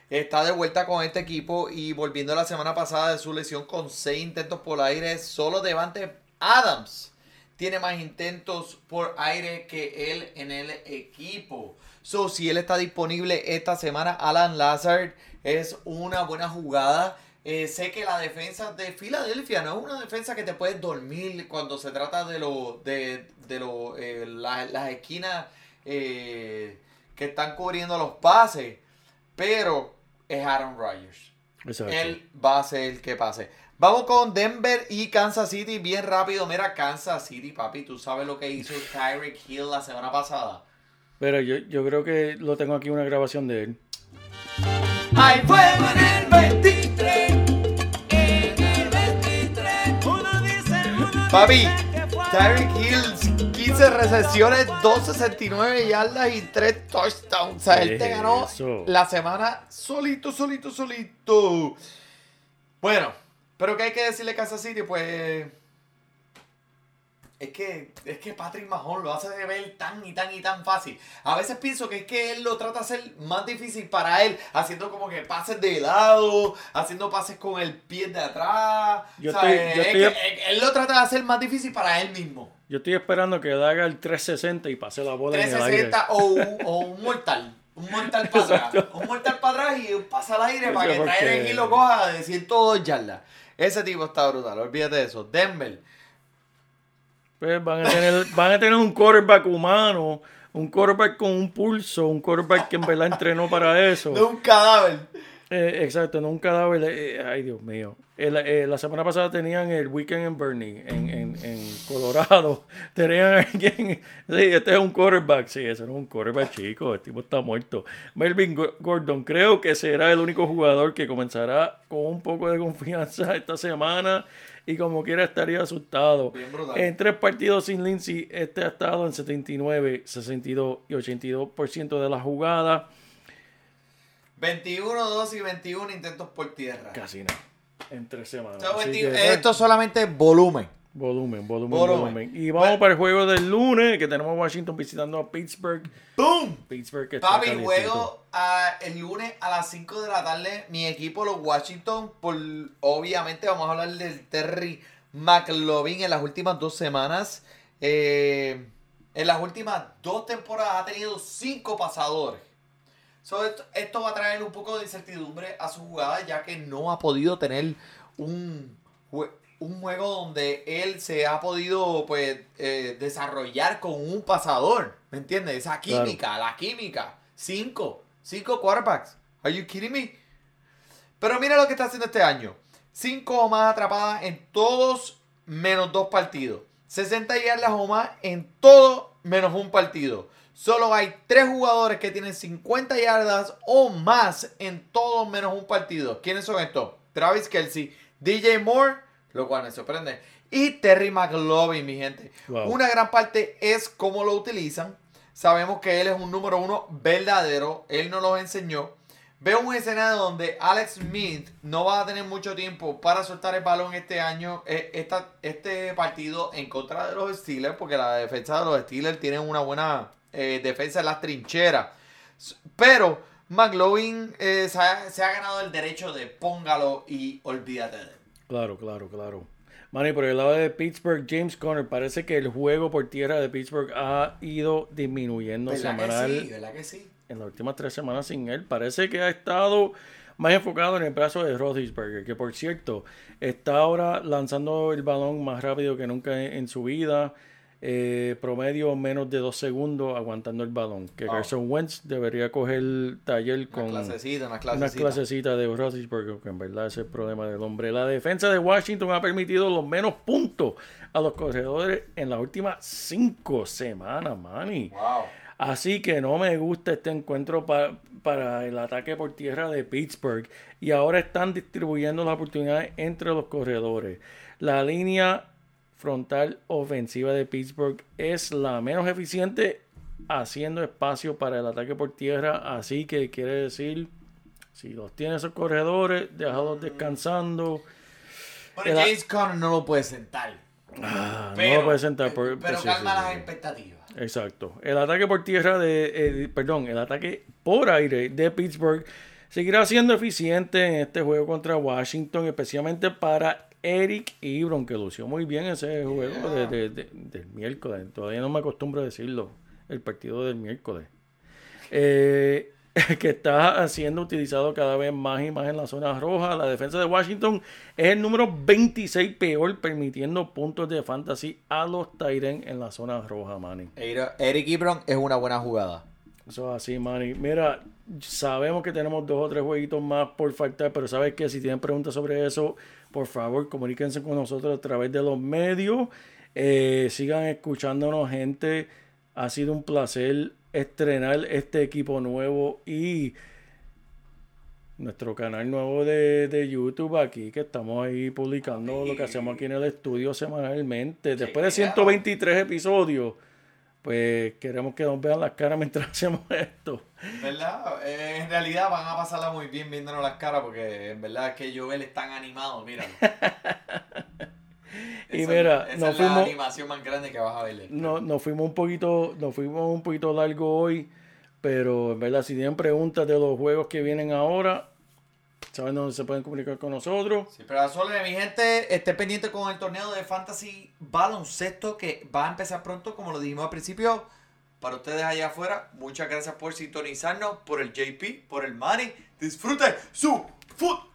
está de vuelta con este equipo y volviendo la semana pasada de su lesión con seis intentos por aire, solo Devante Adams tiene más intentos por aire que él en el equipo. So, si él está disponible esta semana, Alan Lazard es una buena jugada. Eh, sé que la defensa de Filadelfia no es una defensa que te puedes dormir cuando se trata de, lo, de, de lo, eh, la- las esquinas eh, que están cubriendo los pases. Pero es Aaron Rodgers. Exacto. Él va a ser el que pase. Vamos con Denver y Kansas City bien rápido. Mira, Kansas City, papi, tú sabes lo que hizo Tyreek Hill la semana pasada. Pero yo, yo creo que lo tengo aquí una grabación de él. ¡Hay fuego en el 23! Papi, Tyreek Hill, 15 recepciones, 269 yardas y 3 touchdowns. O sea, él te ¿Qué ganó eso? la semana solito, solito, solito. Bueno, pero ¿qué hay que decirle a Kansas City? Pues. Es que, es que Patrick Mahomes lo hace de ver tan y tan y tan fácil. A veces pienso que es que él lo trata de hacer más difícil para él, haciendo como que pases de lado, haciendo pases con el pie de atrás. Yo O sea, estoy- yo es estoy- que él, él lo trata de hacer más difícil para él mismo. Yo estoy esperando que haga el 360 y pase la bola en el aire. 360 o un, o un mortal. Un mortal para atrás. Un mortal para atrás y un pase al aire para que porque- traer aquí lo coja de 102 yardas. Ese tipo está brutal, olvídate de eso. Denver. Pues van a tener, van a tener un quarterback humano, un quarterback con un pulso, un quarterback que en verdad entrenó para eso. De un cadáver. Eh, exacto, no un cadáver. eh, ay, Dios mío. El- eh, la semana pasada tenían el Weekend en Bernie, en, en, en Colorado. Tenían a alguien. Sí, este es un quarterback. Sí, ese no es un quarterback chico. El tipo está muerto. Melvin Go- Gordon, creo que será el único jugador que comenzará con un poco de confianza esta semana. Y como quiera estaría asustado. En tres partidos sin Lindsay, este ha estado en 79, 62 y 82% de la jugada. 21, 2 y 21 intentos por tierra. Casi nada. En tres semanas. O sea, Así 21 que, pues, esto solamente es volumen. Volumen, volumen, Volumen. volumen. Y vamos Bueno. para el juego del lunes, que tenemos Washington visitando a Pittsburgh. ¡Boom! Pittsburgh que está Papi, calientito. juego el lunes a las 5 de la tarde. Mi equipo, los Washington, por obviamente vamos a hablar del Terry McLovin en las últimas dos semanas. Eh, en las últimas dos temporadas ha tenido cinco pasadores. So, esto, esto va a traer un poco de incertidumbre a su jugada, ya que no ha podido tener un, un juego donde él se ha podido pues eh, desarrollar con un pasador. ¿Me entiendes? Esa Claro. química, la química. Cinco. Cinco quarterbacks. Are you kidding me? Pero mira lo que está haciendo este año. 5 o más atrapadas en todos menos dos partidos. 60 yardas o más en todo menos un partido. Solo hay tres jugadores que tienen 50 yardas o más en todos menos un partido. ¿Quiénes son estos? Travis Kelsey, DJ Moore, lo cual me sorprende, y Terry McLovin, mi gente. Wow. Una gran parte es cómo lo utilizan. Sabemos que él es un número uno verdadero. Él nos lo enseñó. Veo un escenario donde Alex Smith no va a tener mucho tiempo para soltar el balón este año, eh, esta- este partido en contra de los Steelers, porque la defensa de los Steelers tiene una buena eh, defensa en las trincheras. Pero McLovin eh, se, ha, se ha ganado el derecho de póngalo y olvídate de él. Claro, claro, claro. Manny, por el lado de Pittsburgh, James Conner, parece que el juego por tierra de Pittsburgh ha ido disminuyendo semanal ¿Verdad que sí? en las últimas tres semanas sin él. Parece que ha estado más enfocado en el brazo de Roethlisberger, que por cierto está ahora lanzando el balón más rápido que nunca en, en su vida. Eh, promedio menos de dos segundos aguantando el balón. Que. Carson Wentz debería coger el taller con Una clasecita, una una clasecita. clasecita de Roethlisberger, que en verdad ese es el problema del hombre. La defensa de Washington ha permitido los menos puntos a los corredores en las últimas cinco semanas, Manny. Wow. Así que no me gusta este encuentro pa- para el ataque por tierra de Pittsburgh. Y ahora están distribuyendo las oportunidades entre los corredores. La línea frontal ofensiva de Pittsburgh es la menos eficiente haciendo espacio para el ataque por tierra. Así que quiere decir, si los tiene esos corredores, déjalos descansando. Bueno, El- James Conner no lo puede sentar. Ah, no lo puede sentar por Pero sí, calma sí, las sí. expectativas. Exacto. El ataque por tierra de, eh, perdón, el ataque por aire de Pittsburgh seguirá siendo eficiente en este juego contra Washington, especialmente para Eric Ebron, que lució muy bien ese juego de- de- de- del miércoles. Todavía no me acostumbro a decirlo, el partido del miércoles. Eh, que está siendo utilizado cada vez más y más en la zona roja. La defensa de Washington es el número 26 peor, permitiendo puntos de fantasy a los Tyrants en la zona roja, Manny. Eric Ebron es una buena jugada. Eso es así, Manny. Mira, sabemos que tenemos dos o tres jueguitos más por faltar, pero sabes que si tienen preguntas sobre eso, por favor, comuníquense con nosotros a través de los medios. Eh, sigan escuchándonos, gente. Ha sido un placer estrenar este equipo nuevo y nuestro canal nuevo de, de YouTube aquí, que estamos ahí publicando lo que hacemos aquí en el estudio semanalmente. Después de 123 episodios, pues queremos que nos vean las caras mientras hacemos esto. ¿Verdad? Eh, en realidad van a pasarla muy bien viéndonos las caras porque en verdad es que Joel es tan animado, míralo. Y Esa- mira, esa nos es la animación más grande que vas a ver. No, nos fuimos un poquito, nos fuimos un poquito largo hoy, pero en verdad si tienen preguntas de los juegos que vienen ahora, saben dónde se pueden comunicar con nosotros. Sí, pero a Sole, mi gente, esté pendiente con el torneo de Fantasy Baloncesto que va a empezar pronto, como lo dijimos al principio. Para ustedes allá afuera, muchas gracias por sintonizarnos, por el JP, por el Mari. Disfruten su fútbol.